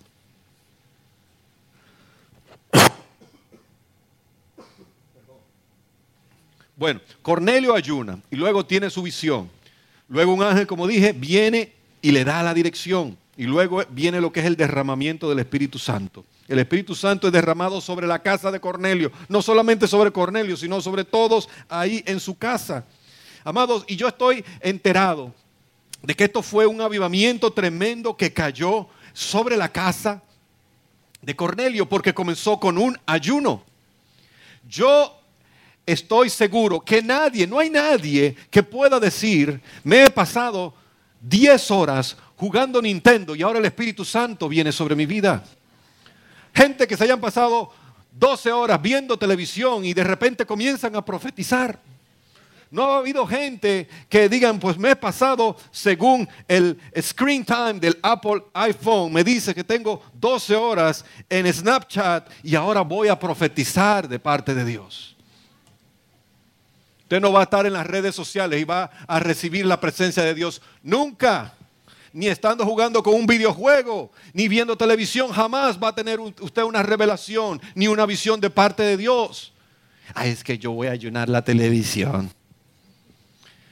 Bueno, Cornelio ayuna y luego tiene su visión. Luego un ángel, como dije, viene y le da la dirección. Y luego viene lo que es el derramamiento del Espíritu Santo. El Espíritu Santo es derramado sobre la casa de Cornelio. No solamente sobre Cornelio, sino sobre todos ahí en su casa. Amados, y yo estoy enterado de que esto fue un avivamiento tremendo que cayó sobre la casa de Cornelio porque comenzó con un ayuno. Yo estoy seguro que nadie, no hay nadie que pueda decir, me he pasado 10 horas jugando Nintendo y ahora el Espíritu Santo viene sobre mi vida. Gente que se hayan pasado 12 horas viendo televisión y de repente comienzan a profetizar. No ha habido gente que digan, pues me he pasado según el screen time del Apple iPhone. Me dice que tengo 12 horas en Snapchat y ahora voy a profetizar de parte de Dios. Usted no va a estar en las redes sociales y va a recibir la presencia de Dios nunca. Ni estando jugando con un videojuego, ni viendo televisión, jamás va a tener usted una revelación, ni una visión de parte de Dios. Ah, es que yo voy a ayunar la televisión.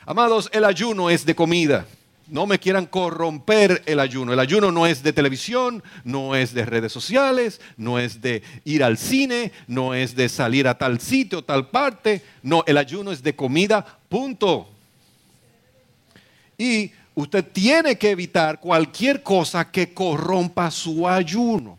Amados, el ayuno es de comida. No me quieran corromper el ayuno. El ayuno no es de televisión, no es de redes sociales, no es de ir al cine, no es de salir a tal sitio, tal parte. No, el ayuno es de comida, punto. Y usted tiene que evitar cualquier cosa que corrompa su ayuno.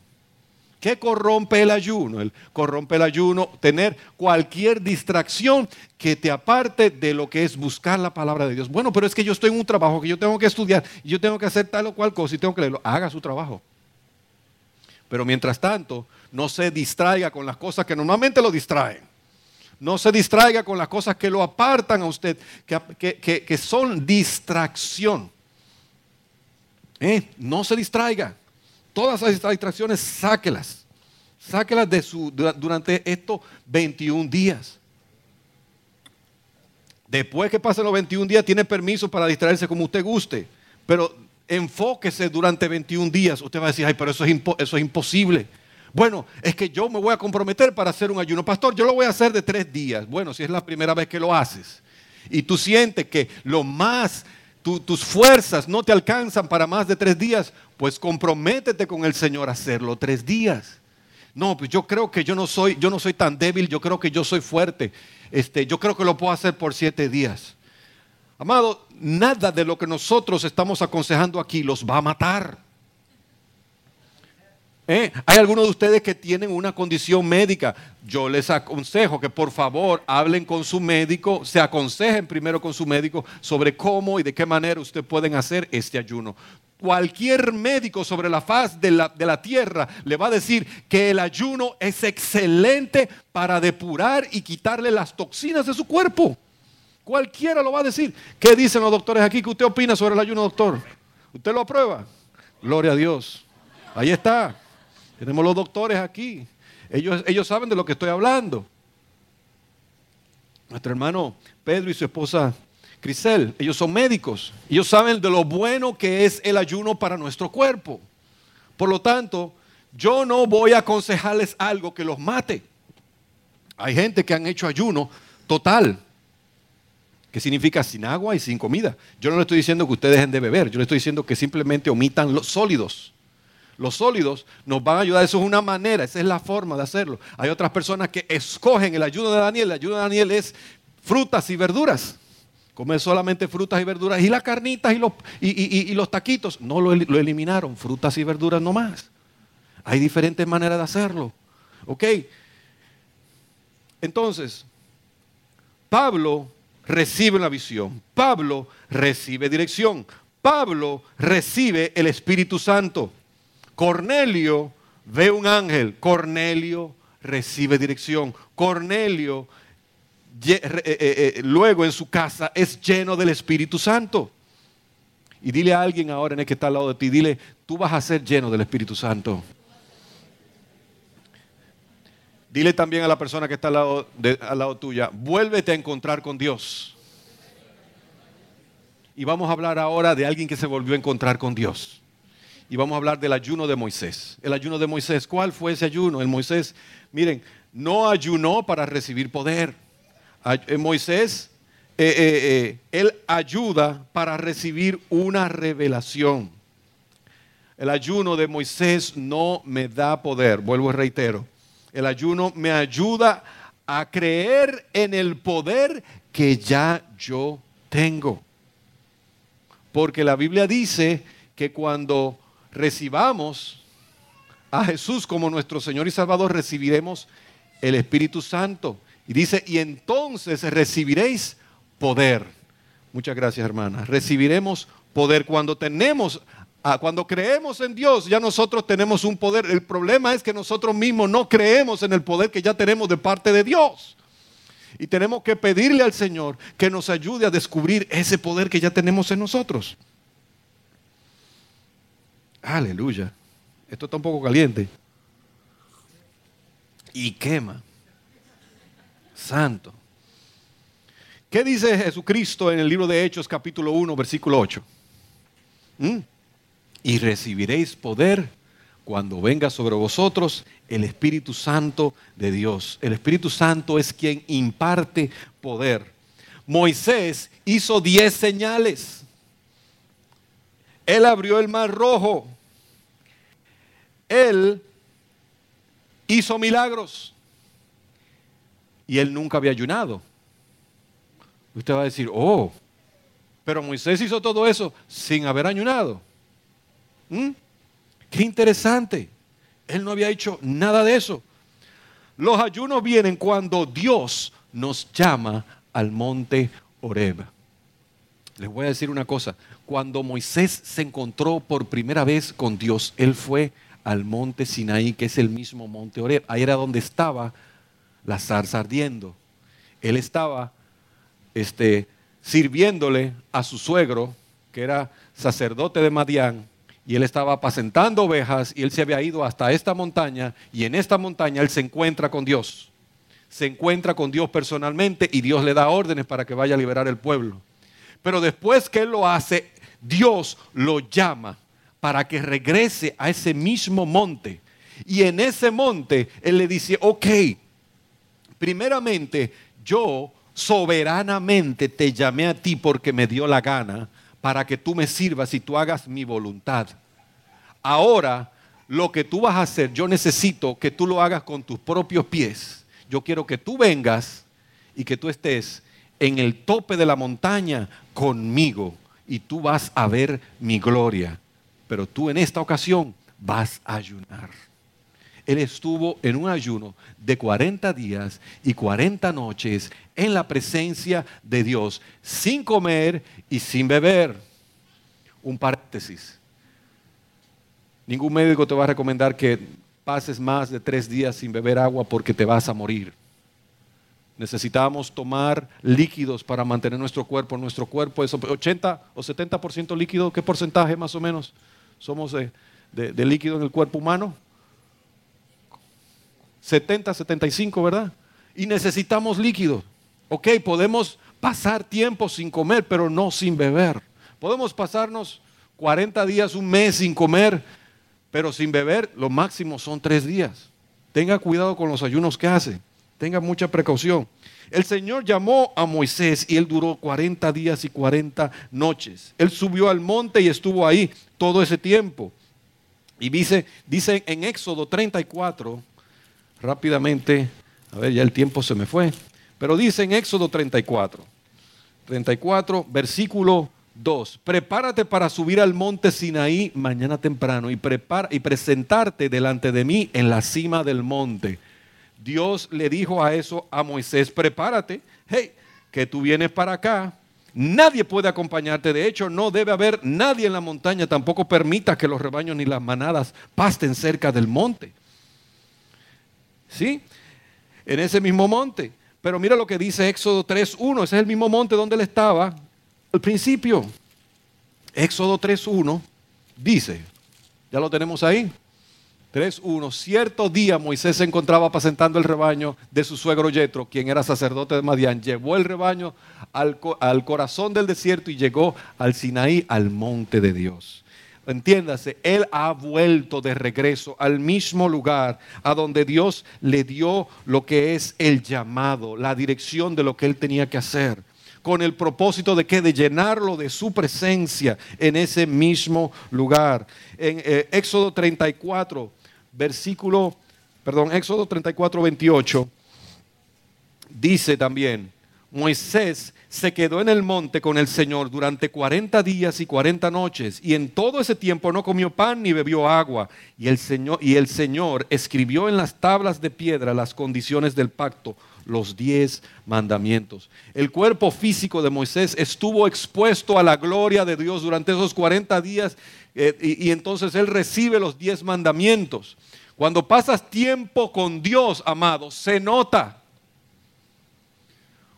¿Qué corrompe el ayuno? El, corrompe el ayuno tener cualquier distracción que te aparte de lo que es buscar la palabra de Dios. Bueno, pero es que yo estoy en un trabajo que yo tengo que estudiar y yo tengo que hacer tal o cual cosa y tengo que leerlo. Haga su trabajo. Pero mientras tanto, no se distraiga con las cosas que normalmente lo distraen. No se distraiga con las cosas que lo apartan a usted, que, son distracción. ¿Eh? No se distraiga. Todas esas distracciones, sáquelas. Sáquelas de su, durante estos 21 días. Después que pasen los 21 días, tiene permiso para distraerse como usted guste. Pero enfóquese durante 21 días. Usted va a decir, ay, pero eso es, eso es imposible. Bueno, es que yo me voy a comprometer para hacer un ayuno. Pastor, yo lo voy a hacer de tres días. Bueno, si es la primera vez que lo haces y tú sientes que lo más, tus fuerzas no te alcanzan para más de tres días, pues comprométete con el Señor a hacerlo tres días. No, pues yo creo que yo no soy, yo no soy tan débil, yo creo que yo soy fuerte. Este, yo creo que lo puedo hacer por siete días. Amado, nada de lo que nosotros estamos aconsejando aquí los va a matar. ¿Eh? Hay algunos de ustedes que tienen una condición médica. Yo les aconsejo que por favor hablen con su médico, se aconsejen primero con su médico sobre cómo y de qué manera ustedes pueden hacer este ayuno. Cualquier médico sobre la faz de la, de la tierra le va a decir que el ayuno es excelente para depurar y quitarle las toxinas de su cuerpo. Cualquiera lo va a decir. ¿Qué dicen los doctores aquí? ¿Qué usted opina sobre el ayuno, doctor? ¿Usted lo aprueba? Gloria a Dios. Ahí está. Tenemos los doctores aquí. Ellos, ellos saben de lo que estoy hablando. Nuestro hermano Pedro y su esposa Crisel, ellos son médicos. Ellos saben de lo bueno que es el ayuno para nuestro cuerpo. Por lo tanto, yo no voy a aconsejarles algo que los mate. Hay gente que han hecho ayuno total, que significa sin agua y sin comida. Yo no le estoy diciendo que ustedes dejen de beber, yo le estoy diciendo que simplemente omitan los sólidos los sólidos nos van a ayudar. Eso es una manera, esa es la forma de hacerlo. Hay otras personas que escogen el ayuno de Daniel. El ayuno de Daniel es frutas y verduras. Comer solamente frutas y verduras. Y las carnitas y los, taquitos. No lo, lo, eliminaron. Frutas y verduras nomás. Hay diferentes maneras de hacerlo. ¿Ok? Entonces, Pablo recibe una visión. Pablo recibe dirección. Pablo recibe el Espíritu Santo. Cornelio ve un ángel, Cornelio recibe dirección, Cornelio eh, eh, eh, luego en su casa es lleno del Espíritu Santo. Y dile a alguien ahora en el que está al lado de ti, dile, tú vas a ser lleno del Espíritu Santo. Dile también a la persona que está al lado, al lado tuya, vuélvete a encontrar con Dios. Y vamos a hablar ahora de alguien que se volvió a encontrar con Dios y vamos a hablar del ayuno de Moisés. El ayuno de Moisés, ¿cuál fue ese ayuno? El Moisés, miren, no ayunó para recibir poder. Eh, Moisés, eh, eh, él ayuda para recibir una revelación. El ayuno de Moisés no me da poder, vuelvo y reitero. El ayuno me ayuda a creer en el poder que ya yo tengo. Porque la Biblia dice que cuando recibamos a Jesús como nuestro Señor y Salvador, recibiremos el Espíritu Santo. Y dice, y entonces recibiréis poder. Muchas gracias, hermana. Recibiremos poder cuando tenemos, cuando creemos en Dios, ya nosotros tenemos un poder. El problema es que nosotros mismos no creemos en el poder que ya tenemos de parte de Dios. Y tenemos que pedirle al Señor que nos ayude a descubrir ese poder que ya tenemos en nosotros. Aleluya. Esto está un poco caliente. Y quema. Santo. ¿Qué dice Jesucristo en el libro de Hechos capítulo 1 versículo 8? ¿Mm? Y recibiréis poder cuando venga sobre vosotros el Espíritu Santo de Dios. El Espíritu Santo es quien imparte poder. Moisés hizo diez señales. Él abrió el mar rojo. Él hizo milagros. Y él nunca había ayunado. Usted va a decir, oh, pero Moisés hizo todo eso sin haber ayunado. ¿Mm? Qué interesante. Él no había hecho nada de eso. Los ayunos vienen cuando Dios nos llama al monte Oreb. Les voy a decir una cosa. Cuando Moisés se encontró por primera vez con Dios, él fue al monte Sinaí, que es el mismo monte Oreb. Ahí era donde estaba la zarza ardiendo. Él estaba este, sirviéndole a su suegro, que era sacerdote de Madián, y él estaba apacentando ovejas y él se había ido hasta esta montaña y en esta montaña él se encuentra con Dios. Se encuentra con Dios personalmente y Dios le da órdenes para que vaya a liberar el pueblo. Pero después que él lo hace, Dios lo llama para que regrese a ese mismo monte Y en ese monte Él le dice, ok, primeramente yo soberanamente te llamé a ti porque me dio la gana para que tú me sirvas y tú hagas mi voluntad. Ahora, lo que tú vas a hacer, yo necesito que tú lo hagas con tus propios pies. Yo quiero que tú vengas y que tú estés en el tope de la montaña conmigo y tú vas a ver mi gloria. Pero tú en esta ocasión vas a ayunar. Él estuvo en un ayuno de 40 días y 40 noches en la presencia de Dios, sin comer y sin beber. Un paréntesis. Ningún médico te va a recomendar que pases más de tres días sin beber agua porque te vas a morir. Necesitamos tomar líquidos para mantener nuestro cuerpo. Nuestro cuerpo es 80 o 70% líquido. ¿Qué porcentaje más o menos somos de, líquido en el cuerpo humano? 70, 75, ¿verdad? Y necesitamos líquidos. Ok, podemos pasar tiempo sin comer, pero no sin beber. Podemos pasarnos 40 días, un mes sin comer, pero sin beber, lo máximo son tres días. Tenga cuidado con los ayunos que hace. Tenga mucha precaución. El Señor llamó a Moisés y él duró 40 días y 40 noches. Él subió al monte y estuvo ahí todo ese tiempo. Y dice, dice en Éxodo 34, rápidamente, a ver, ya el tiempo se me fue, pero dice en Éxodo 34, 34, versículo 2. Prepárate para subir al monte Sinaí mañana temprano y, prepara, y presentarte delante de mí en la cima del monte Dios le dijo a eso a Moisés, prepárate, hey, que tú vienes para acá. Nadie puede acompañarte. De hecho, no debe haber nadie en la montaña. Tampoco permita que los rebaños ni las manadas pasten cerca del monte. ¿Sí? En ese mismo monte. Pero mira lo que dice Éxodo 3.1. Ese es el mismo monte donde él estaba al principio. Éxodo 3.1 dice, ya lo tenemos ahí. 3.1. Cierto día Moisés se encontraba apacentando el rebaño de su suegro Yetro, quien era sacerdote de Madián. Llevó el rebaño al, al, corazón del desierto y llegó al Sinaí, al monte de Dios. Entiéndase, él ha vuelto de regreso al mismo lugar a donde Dios le dio lo que es el llamado, la dirección de lo que él tenía que hacer con el propósito de que de llenarlo de su presencia en ese mismo lugar. En eh, Éxodo 34 versículo, perdón, Éxodo 34, 28, dice también, Moisés se quedó en el monte con el Señor durante 40 días y 40 noches y en todo ese tiempo no comió pan ni bebió agua. Y el Señor, y el Señor escribió en las tablas de piedra las condiciones del pacto, los diez mandamientos. El cuerpo físico de Moisés estuvo expuesto a la gloria de Dios durante esos 40 días eh, y, y entonces él recibe los diez mandamientos. Cuando pasas tiempo con Dios, amado, se nota.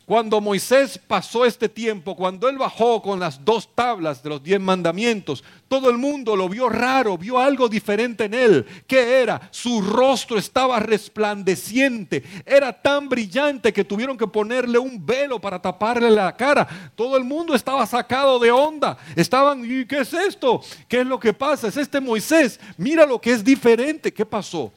Cuando Moisés pasó este tiempo, cuando él bajó con las dos tablas de los diez mandamientos, todo el mundo lo vio raro, vio algo diferente en él. ¿Qué era? Su rostro estaba resplandeciente, era tan brillante que tuvieron que ponerle un velo para taparle la cara. Todo el mundo estaba sacado de onda. Estaban, ¿y qué es esto? ¿Qué es lo que pasa? Es este Moisés. Mira lo que es diferente. ¿Qué pasó?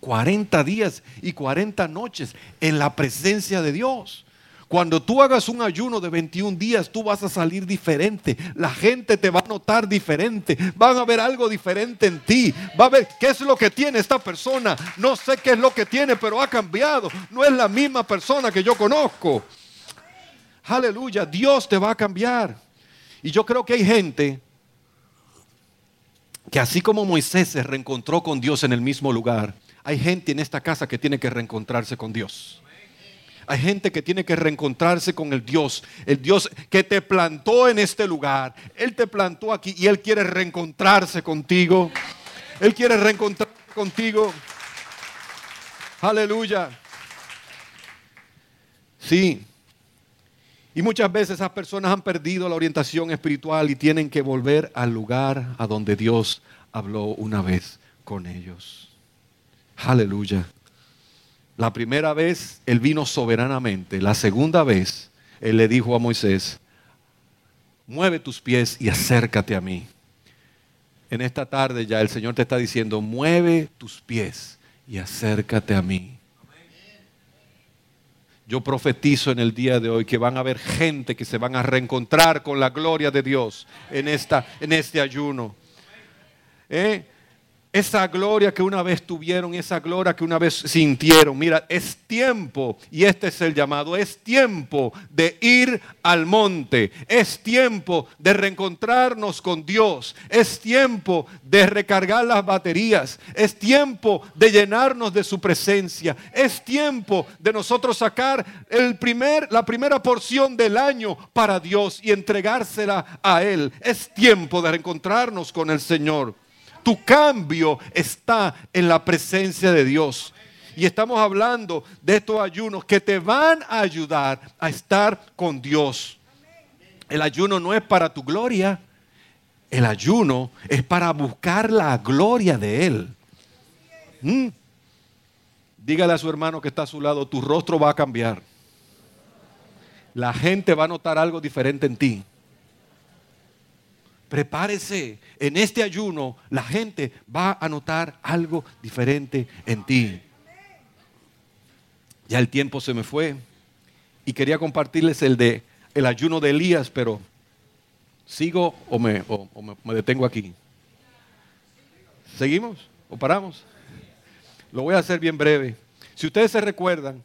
40 días y 40 noches en la presencia de Dios. Cuando tú hagas un ayuno de 21 días, tú vas a salir diferente. La gente te va a notar diferente. Van a ver algo diferente en ti. Va a ver qué es lo que tiene esta persona. No sé qué es lo que tiene, pero ha cambiado. No es la misma persona que yo conozco. Aleluya, Dios te va a cambiar. Y yo creo que hay gente que así como Moisés se reencontró con Dios en el mismo lugar, hay gente en esta casa que tiene que reencontrarse con Dios. Hay gente que tiene que reencontrarse con el Dios, el Dios que te plantó en este lugar. Él te plantó aquí y Él quiere reencontrarse contigo. Él quiere reencontrarse contigo. Aleluya. Sí. Y muchas veces esas personas han perdido la orientación espiritual y tienen que volver al lugar a donde Dios habló una vez con ellos. Aleluya. La primera vez él vino soberanamente. La segunda vez él le dijo a Moisés, mueve tus pies y acércate a mí. en esta tarde ya el Señor te está diciendo, mueve tus pies y acércate a mí. Yo profetizo en el día de hoy que van a haber gente que se van a reencontrar con la gloria de Dios en, esta, en este ayuno. ¿Eh? Esa gloria que una vez tuvieron, esa gloria que una vez sintieron. Mira, es tiempo, y este es el llamado, es tiempo de ir al monte, es tiempo de reencontrarnos con Dios, es tiempo de recargar las baterías, es tiempo de llenarnos de su presencia, es tiempo de nosotros sacar el primer, la primera porción del año para Dios y entregársela a Él. Es tiempo de reencontrarnos con el Señor. Tu cambio está en la presencia de Dios. Y estamos hablando de estos ayunos que te van a ayudar a estar con Dios. El ayuno no es para tu gloria. El ayuno es para buscar la gloria de Él. ¿Mm? Dígale a su hermano que está a su lado, tu rostro va a cambiar. La gente va a notar algo diferente en ti prepárese. En este ayuno la gente va a notar algo diferente en ti. Ya el tiempo se me fue y quería compartirles el de el ayuno de Elías, pero sigo o me, me detengo aquí. ¿Seguimos o paramos? Lo voy a hacer bien breve. Si ustedes se recuerdan,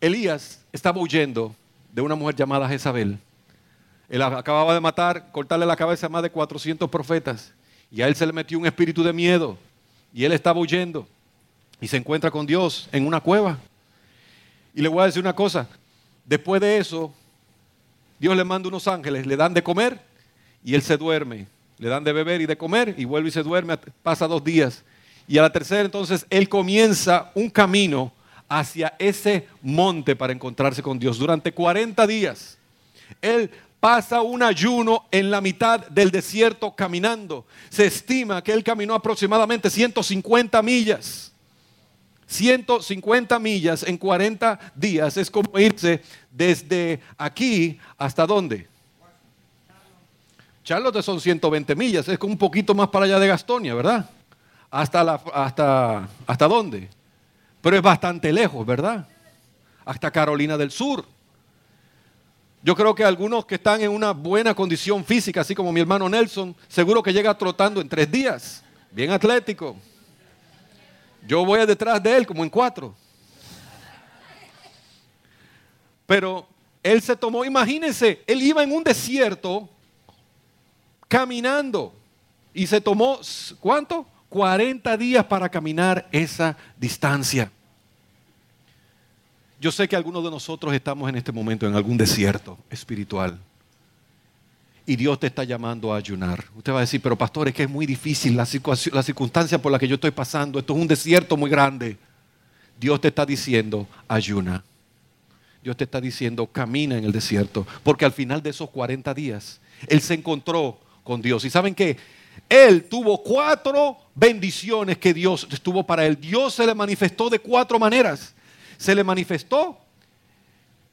Elías estaba huyendo de una mujer llamada Jezabel. Él acababa de matar, cortarle la cabeza a más de 400 profetas. Y a él se le metió un espíritu de miedo. Y él estaba huyendo. Y se encuentra con Dios en una cueva. Y le voy a decir una cosa. Después de eso, Dios le manda unos ángeles, le dan de comer y él se duerme. Le dan de beber y de comer y vuelve y se duerme. Pasa dos días. Y a la tercera entonces él comienza un camino hacia ese monte para encontrarse con Dios. Durante 40 días. Él pasa un ayuno en la mitad del desierto caminando. Se estima que él caminó aproximadamente 150 millas. 150 millas en 40 días es como irse desde aquí hasta dónde. Charlotte son 120 millas, es como un poquito más para allá de Gastonia, ¿verdad? Hasta, hasta, ¿Hasta dónde? Pero es bastante lejos, ¿verdad? Hasta Carolina del Sur. Yo creo que algunos que están en una buena condición física, así como mi hermano Nelson, seguro que llega trotando en tres días, bien atlético. Yo voy detrás de él como en cuatro. Pero él se tomó, imagínense, él iba en un desierto caminando y se tomó, ¿cuánto? 40 días para caminar esa distancia. Yo sé que algunos de nosotros estamos en este momento en algún desierto espiritual. Y Dios te está llamando a ayunar. Usted va a decir, pero pastor, es que es muy difícil la, la circunstancia por la que yo estoy pasando. Esto es un desierto muy grande. Dios te está diciendo, ayuna. Dios te está diciendo, camina en el desierto. Porque al final de esos 40 días, Él se encontró con Dios. ¿Y saben qué? Él tuvo cuatro bendiciones que Dios estuvo para él. Dios se le manifestó de cuatro maneras se le manifestó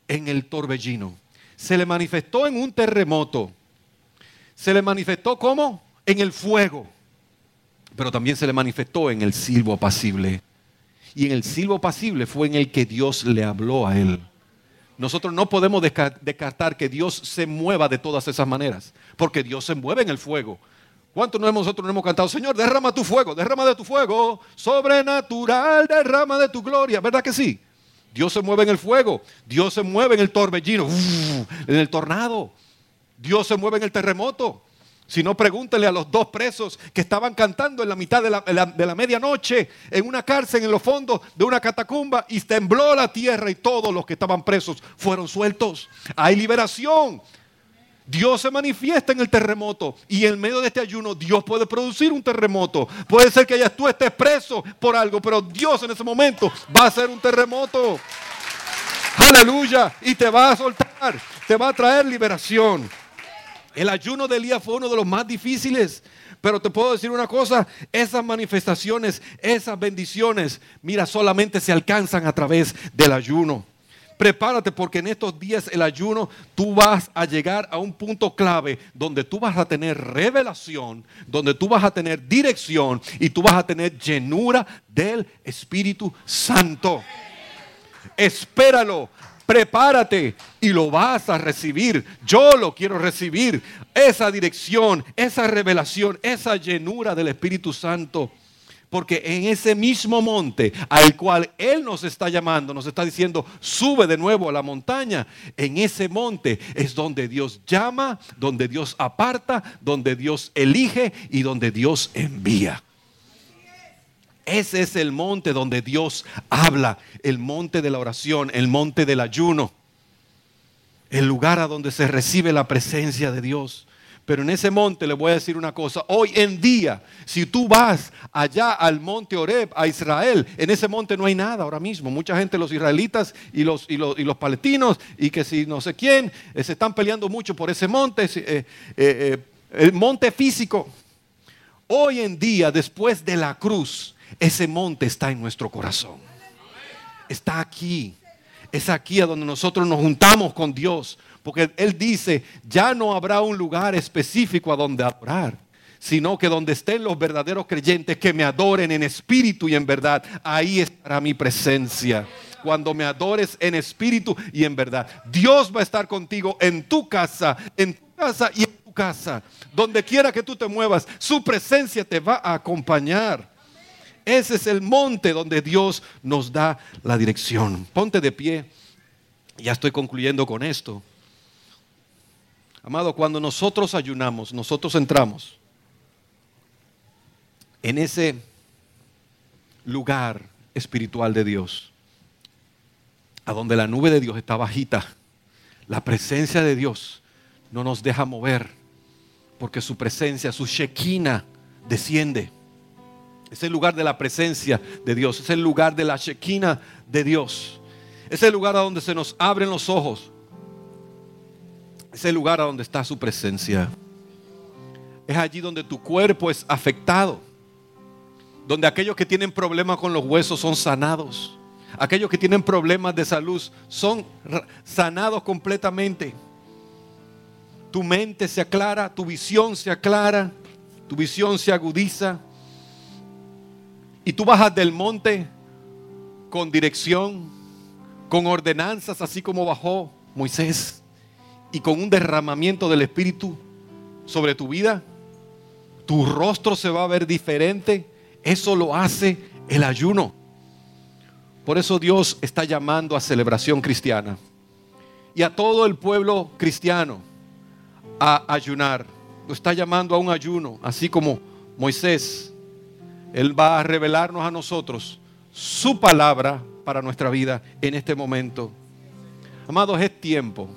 en el torbellino, se le manifestó en un terremoto, se le manifestó como en el fuego, pero también se le manifestó en el silbo apacible. Y en el silbo apacible fue en el que Dios le habló a él. Nosotros no podemos descartar que Dios se mueva de todas esas maneras, porque Dios se mueve en el fuego. ¿Cuántos nosotros no hemos cantado, Señor, derrama tu fuego, derrama de tu fuego, sobrenatural, derrama de tu gloria? ¿Verdad que sí? Dios se mueve en el fuego, Dios se mueve en el torbellino, en el tornado, Dios se mueve en el terremoto. Si no, pregúntenle a los dos presos que estaban cantando en la mitad de la, de la, medianoche en una cárcel en los fondos de una catacumba y tembló la tierra y todos los que estaban presos fueron sueltos. Hay liberación. Dios se manifiesta en el terremoto y en medio de este ayuno Dios puede producir un terremoto. Puede ser que ya tú estés preso por algo, pero Dios en ese momento va a hacer un terremoto. Aleluya. Y te va a soltar, te va a traer liberación. El ayuno de Elías fue uno de los más difíciles. Pero te puedo decir una cosa, esas manifestaciones, esas bendiciones, mira, solamente se alcanzan a través del ayuno. Prepárate porque en estos días el ayuno tú vas a llegar a un punto clave donde tú vas a tener revelación, donde tú vas a tener dirección y tú vas a tener llenura del Espíritu Santo. Espéralo, prepárate y lo vas a recibir. Yo lo quiero recibir. Esa dirección, esa revelación, esa llenura del Espíritu Santo. Porque en ese mismo monte al cual Él nos está llamando, nos está diciendo, sube de nuevo a la montaña. En ese monte es donde Dios llama, donde Dios aparta, donde Dios elige y donde Dios envía. Ese es el monte donde Dios habla, el monte de la oración, el monte del ayuno, el lugar a donde se recibe la presencia de Dios. Pero en ese monte le voy a decir una cosa. Hoy en día, si tú vas allá al monte Oreb, a Israel, en ese monte no hay nada ahora mismo. Mucha gente, los israelitas y los, y los, y los palestinos, y que si no sé quién, eh, se están peleando mucho por ese monte, eh, eh, el monte físico. Hoy en día, después de la cruz, ese monte está en nuestro corazón. Está aquí. Es aquí a donde nosotros nos juntamos con Dios porque Él dice, ya no habrá un lugar específico a donde adorar, sino que donde estén los verdaderos creyentes que me adoren en espíritu y en verdad, ahí estará mi presencia. Cuando me adores en espíritu y en verdad, Dios va a estar contigo en tu casa, en tu casa y en tu casa. Donde quiera que tú te muevas, su presencia te va a acompañar. Ese es el monte donde Dios nos da la dirección. Ponte de pie. Ya estoy concluyendo con esto. Amado, cuando nosotros ayunamos, nosotros entramos en ese lugar espiritual de Dios, a donde la nube de Dios está bajita. La presencia de Dios no nos deja mover, porque su presencia, su Shekinah, desciende. Es el lugar de la presencia de Dios, es el lugar de la Shekinah de Dios. Es el lugar a donde se nos abren los ojos, es el lugar a donde está su presencia. Es allí donde tu cuerpo es afectado. Donde aquellos que tienen problemas con los huesos son sanados. Aquellos que tienen problemas de salud son sanados completamente. Tu mente se aclara, tu visión se aclara, tu visión se agudiza. Y tú bajas del monte con dirección, con ordenanzas, así como bajó Moisés y con un derramamiento del Espíritu sobre tu vida, tu rostro se va a ver diferente. Eso lo hace el ayuno. Por eso Dios está llamando a celebración cristiana y a todo el pueblo cristiano a ayunar. Lo está llamando a un ayuno, así como Moisés. Él va a revelarnos a nosotros su palabra para nuestra vida en este momento. Amados, es tiempo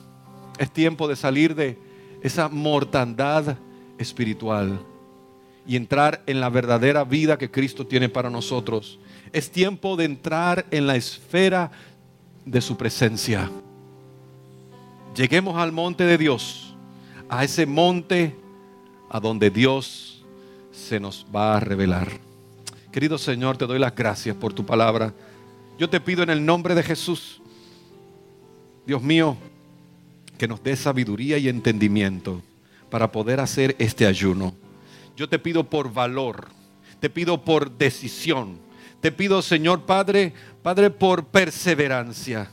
es tiempo de salir de esa mortandad espiritual y entrar en la verdadera vida que Cristo tiene para nosotros. Es tiempo de entrar en la esfera de su presencia. Lleguemos al monte de Dios, a ese monte a donde Dios se nos va a revelar. Querido Señor, te doy las gracias por tu palabra. Yo te pido en el nombre de Jesús, Dios mío, que nos dé sabiduría y entendimiento para poder hacer este ayuno. Yo te pido por valor, te pido por decisión, te pido Señor Padre, Padre por perseverancia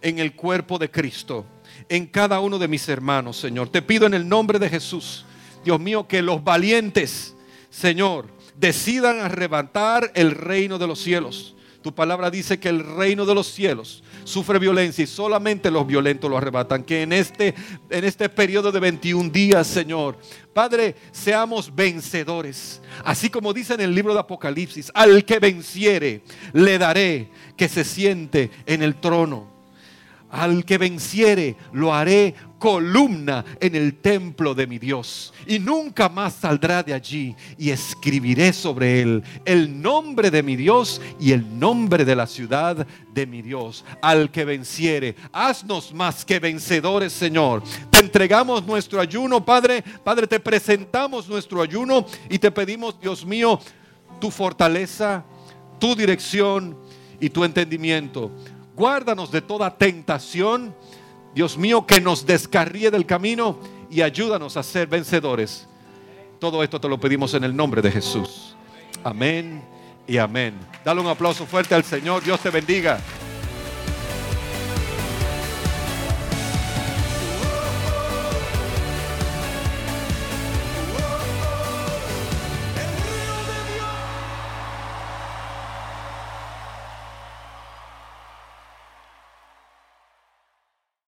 en el cuerpo de Cristo, en cada uno de mis hermanos, Señor. Te pido en el nombre de Jesús, Dios mío, que los valientes, Señor, decidan arrebatar el reino de los cielos. Tu palabra dice que el reino de los cielos sufre violencia y solamente los violentos lo arrebatan. Que en este, en este periodo de 21 días, Señor, Padre, seamos vencedores. Así como dice en el libro de Apocalipsis, al que venciere, le daré que se siente en el trono. Al que venciere, lo haré columna en el templo de mi Dios. Y nunca más saldrá de allí. Y escribiré sobre él el nombre de mi Dios y el nombre de la ciudad de mi Dios. Al que venciere, haznos más que vencedores, Señor. Te entregamos nuestro ayuno, Padre. Padre, te presentamos nuestro ayuno y te pedimos, Dios mío, tu fortaleza, tu dirección y tu entendimiento Guárdanos de toda tentación. Dios mío, que nos descarríe del camino y ayúdanos a ser vencedores. Todo esto te lo pedimos en el nombre de Jesús. Amén y amén. Dale un aplauso fuerte al Señor. Dios te bendiga.